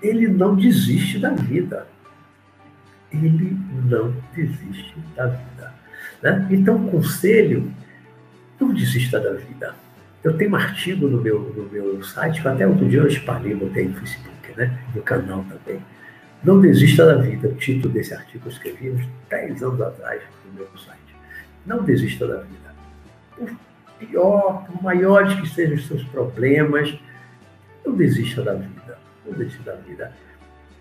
Ele não desiste da vida. Ele não desiste da vida. Né? Então, conselho, não desista da vida. Eu tenho um artigo no meu, no meu site, até outro dia eu espalhei, botei no Facebook, né? no canal também Não desista da vida. O título desse artigo eu escrevi uns 10 anos atrás no meu site. Não desista da vida. Por pior, por maiores que sejam os seus problemas, não desista da vida. Não desista da vida.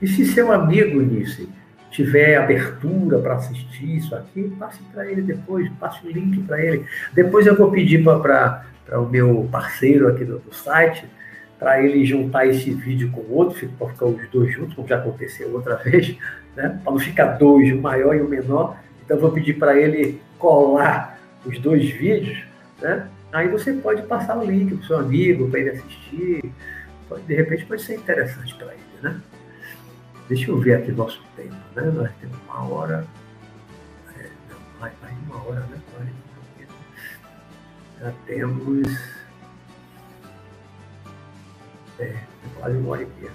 E se seu amigo, Nice, tiver abertura para assistir isso aqui, passe para ele depois, passe o link para ele. Depois eu vou pedir para o meu parceiro aqui do, do site, para ele juntar esse vídeo com o outro, para ficar os dois juntos, como já aconteceu outra vez, né? para não ficar dois, o maior e o menor. Então, vou pedir para ele colar os dois vídeos, né? aí você pode passar o link para o seu amigo, para ele assistir. Pode, de repente, pode ser interessante para ele. Né? Deixa eu ver aqui nosso tempo. Né? Nós temos uma hora. É, não, mais, mais uma hora, né? Já temos é, quase uma hora e meia.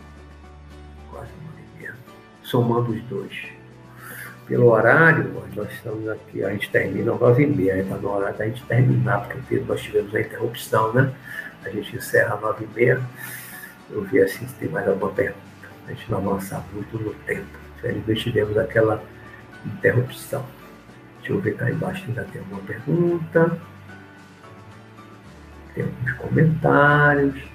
Quase uma hora e meia. Somando os dois. Pelo horário, nós estamos aqui, a gente termina às nove e meia, está no horário da gente terminar, porque nós tivemos a interrupção, né? A gente encerra às nove e meia. Eu vi assim se tem mais alguma pergunta. A gente não avançar muito no tempo. Infelizmente tivemos aquela interrupção. Deixa eu ver cá embaixo ainda tem alguma pergunta. Tem alguns comentários.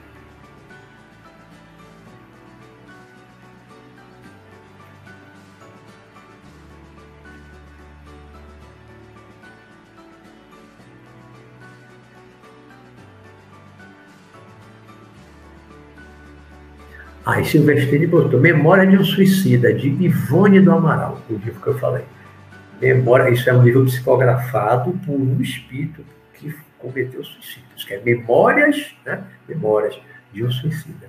Aí Silvestrini botou Memória de um Suicida, de Ivone do Amaral, o livro que eu falei. Memória, isso é um livro psicografado por um espírito que cometeu suicídio. Isso é Memórias, né? Memórias de um Suicida,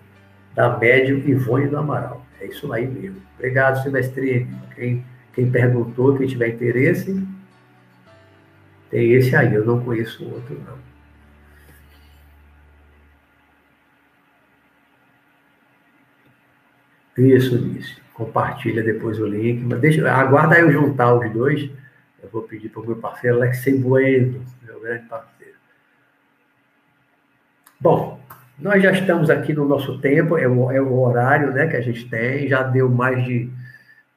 da médium Ivone do Amaral. É isso aí mesmo. Obrigado, Silvestrini. Quem, quem perguntou, quem tiver interesse, tem esse aí. Eu não conheço o outro, não. Isso, disse. Compartilha depois o link. Mas deixa, aguarda eu juntar os dois. Eu vou pedir para o meu parceiro Alexei Bueno, meu grande parceiro. Bom, nós já estamos aqui no nosso tempo, é o, é o horário né, que a gente tem, já deu mais de.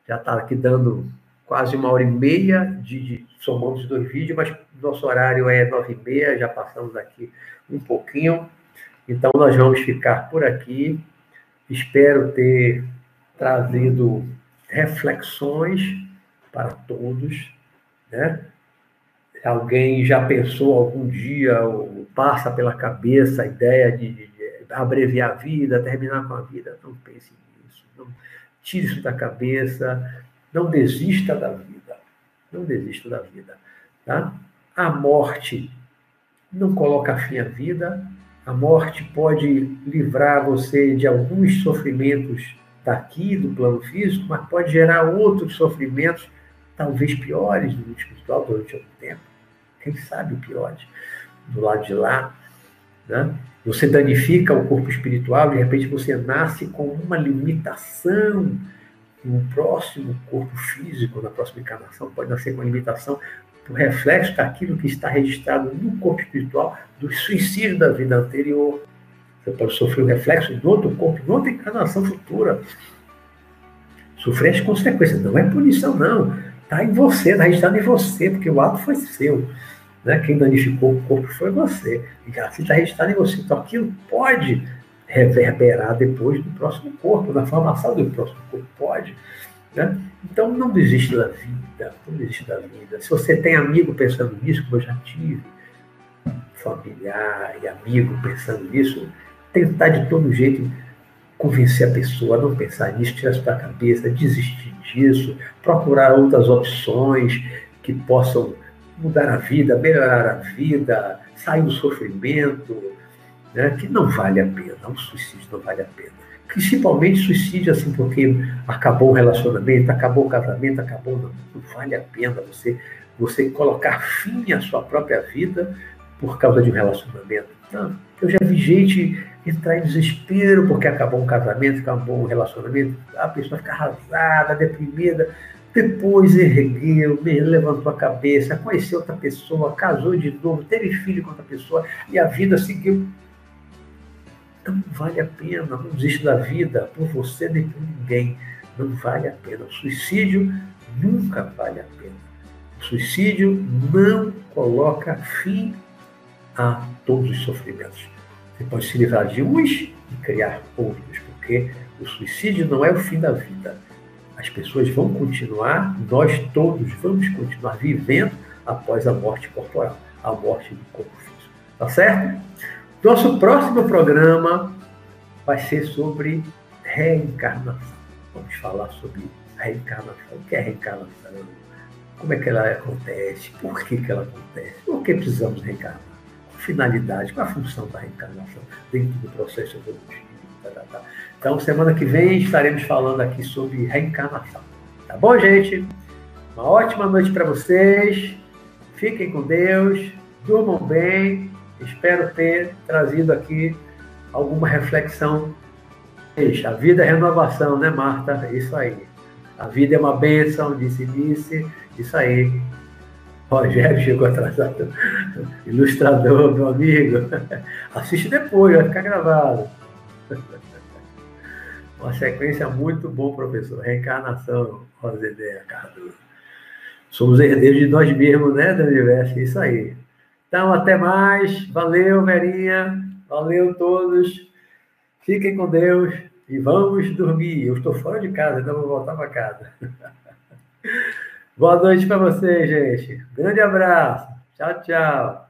Já está aqui dando quase uma hora e meia de, de somando os dois vídeos, mas nosso horário é nove e meia, já passamos aqui um pouquinho. Então nós vamos ficar por aqui. Espero ter trazido reflexões para todos, né? Alguém já pensou algum dia ou passa pela cabeça a ideia de, abreviar a vida, terminar com a vida? Não pense nisso. Não, tire isso da cabeça. Não desista da vida. Não desista da vida. Tá? A morte não coloca fim à vida, a morte pode livrar você de alguns sofrimentos daqui, do plano físico, mas pode gerar outros sofrimentos, talvez piores no mundo espiritual durante algum tempo. Quem sabe piores do lado de lá. Né? Você danifica o corpo espiritual, de repente você nasce com uma limitação no próximo corpo físico, na próxima encarnação, pode nascer com uma limitação o reflexo daquilo que está registrado no corpo espiritual do suicídio da vida anterior. Você pode sofrer o reflexo de outro corpo, de outra encarnação futura. Sofrer as consequências. Não é punição, não. Está em você, está registrado em você, porque o ato foi seu. Né? Quem danificou o corpo foi você. E assim está registrado em você. Então aquilo pode reverberar depois do próximo corpo, na formação do próximo corpo. Pode. Né? Então, não desista da vida, não desista da vida. Se você tem amigo pensando nisso, como eu já tive, familiar e amigo pensando nisso, tentar de todo jeito convencer a pessoa a não pensar nisso, tirar isso da cabeça, desistir disso, procurar outras opções que possam mudar a vida, melhorar a vida, sair do sofrimento, né? que não vale a pena, o suicídio não vale a pena principalmente suicídio, assim, porque acabou o relacionamento, acabou o casamento, acabou. Não, vale a pena você, você colocar fim à sua própria vida por causa de um relacionamento. Não, eu já vi gente entrar em desespero porque acabou um casamento, acabou um relacionamento, a pessoa fica arrasada, deprimida, depois ergueu, levantou a cabeça, conheceu outra pessoa, casou de novo, teve filho com outra pessoa e a vida seguiu então vale a pena, não desista da vida por você nem por ninguém. Não vale a pena. O suicídio nunca vale a pena. O suicídio não coloca fim a todos os sofrimentos. Você pode se livrar de uns e criar outros, porque o suicídio não é o fim da vida. As pessoas vão continuar, nós todos vamos continuar vivendo após a morte corporal, a morte do corpo físico. Tá certo? Nosso próximo programa vai ser sobre reencarnação. Vamos falar sobre reencarnação. O que é reencarnação? Como é que ela acontece? Por que, que ela acontece? Por que precisamos reencarnar? Qual finalidade? Qual a função da reencarnação dentro do processo evolutivo? Tá, tá, tá. Então, semana que vem estaremos falando aqui sobre reencarnação. Tá bom, gente? Uma ótima noite para vocês. Fiquem com Deus. Durmam bem. Espero ter trazido aqui alguma reflexão. A vida é renovação, né, Marta? Isso aí. A vida é uma bênção, disse, disse. Isso aí. Rogério chegou atrasado. Ilustrador, meu amigo. Assiste depois, vai ficar gravado. Uma sequência muito boa, professor. Reencarnação, Rosedéia Cardoso. Somos herdeiros de nós mesmos, né, do universo? Isso aí. Então, até mais. Valeu, Verinha. Valeu todos. Fiquem com Deus e vamos dormir. Eu estou fora de casa, então vou voltar para casa. Boa noite para vocês, gente. Grande abraço. Tchau, tchau.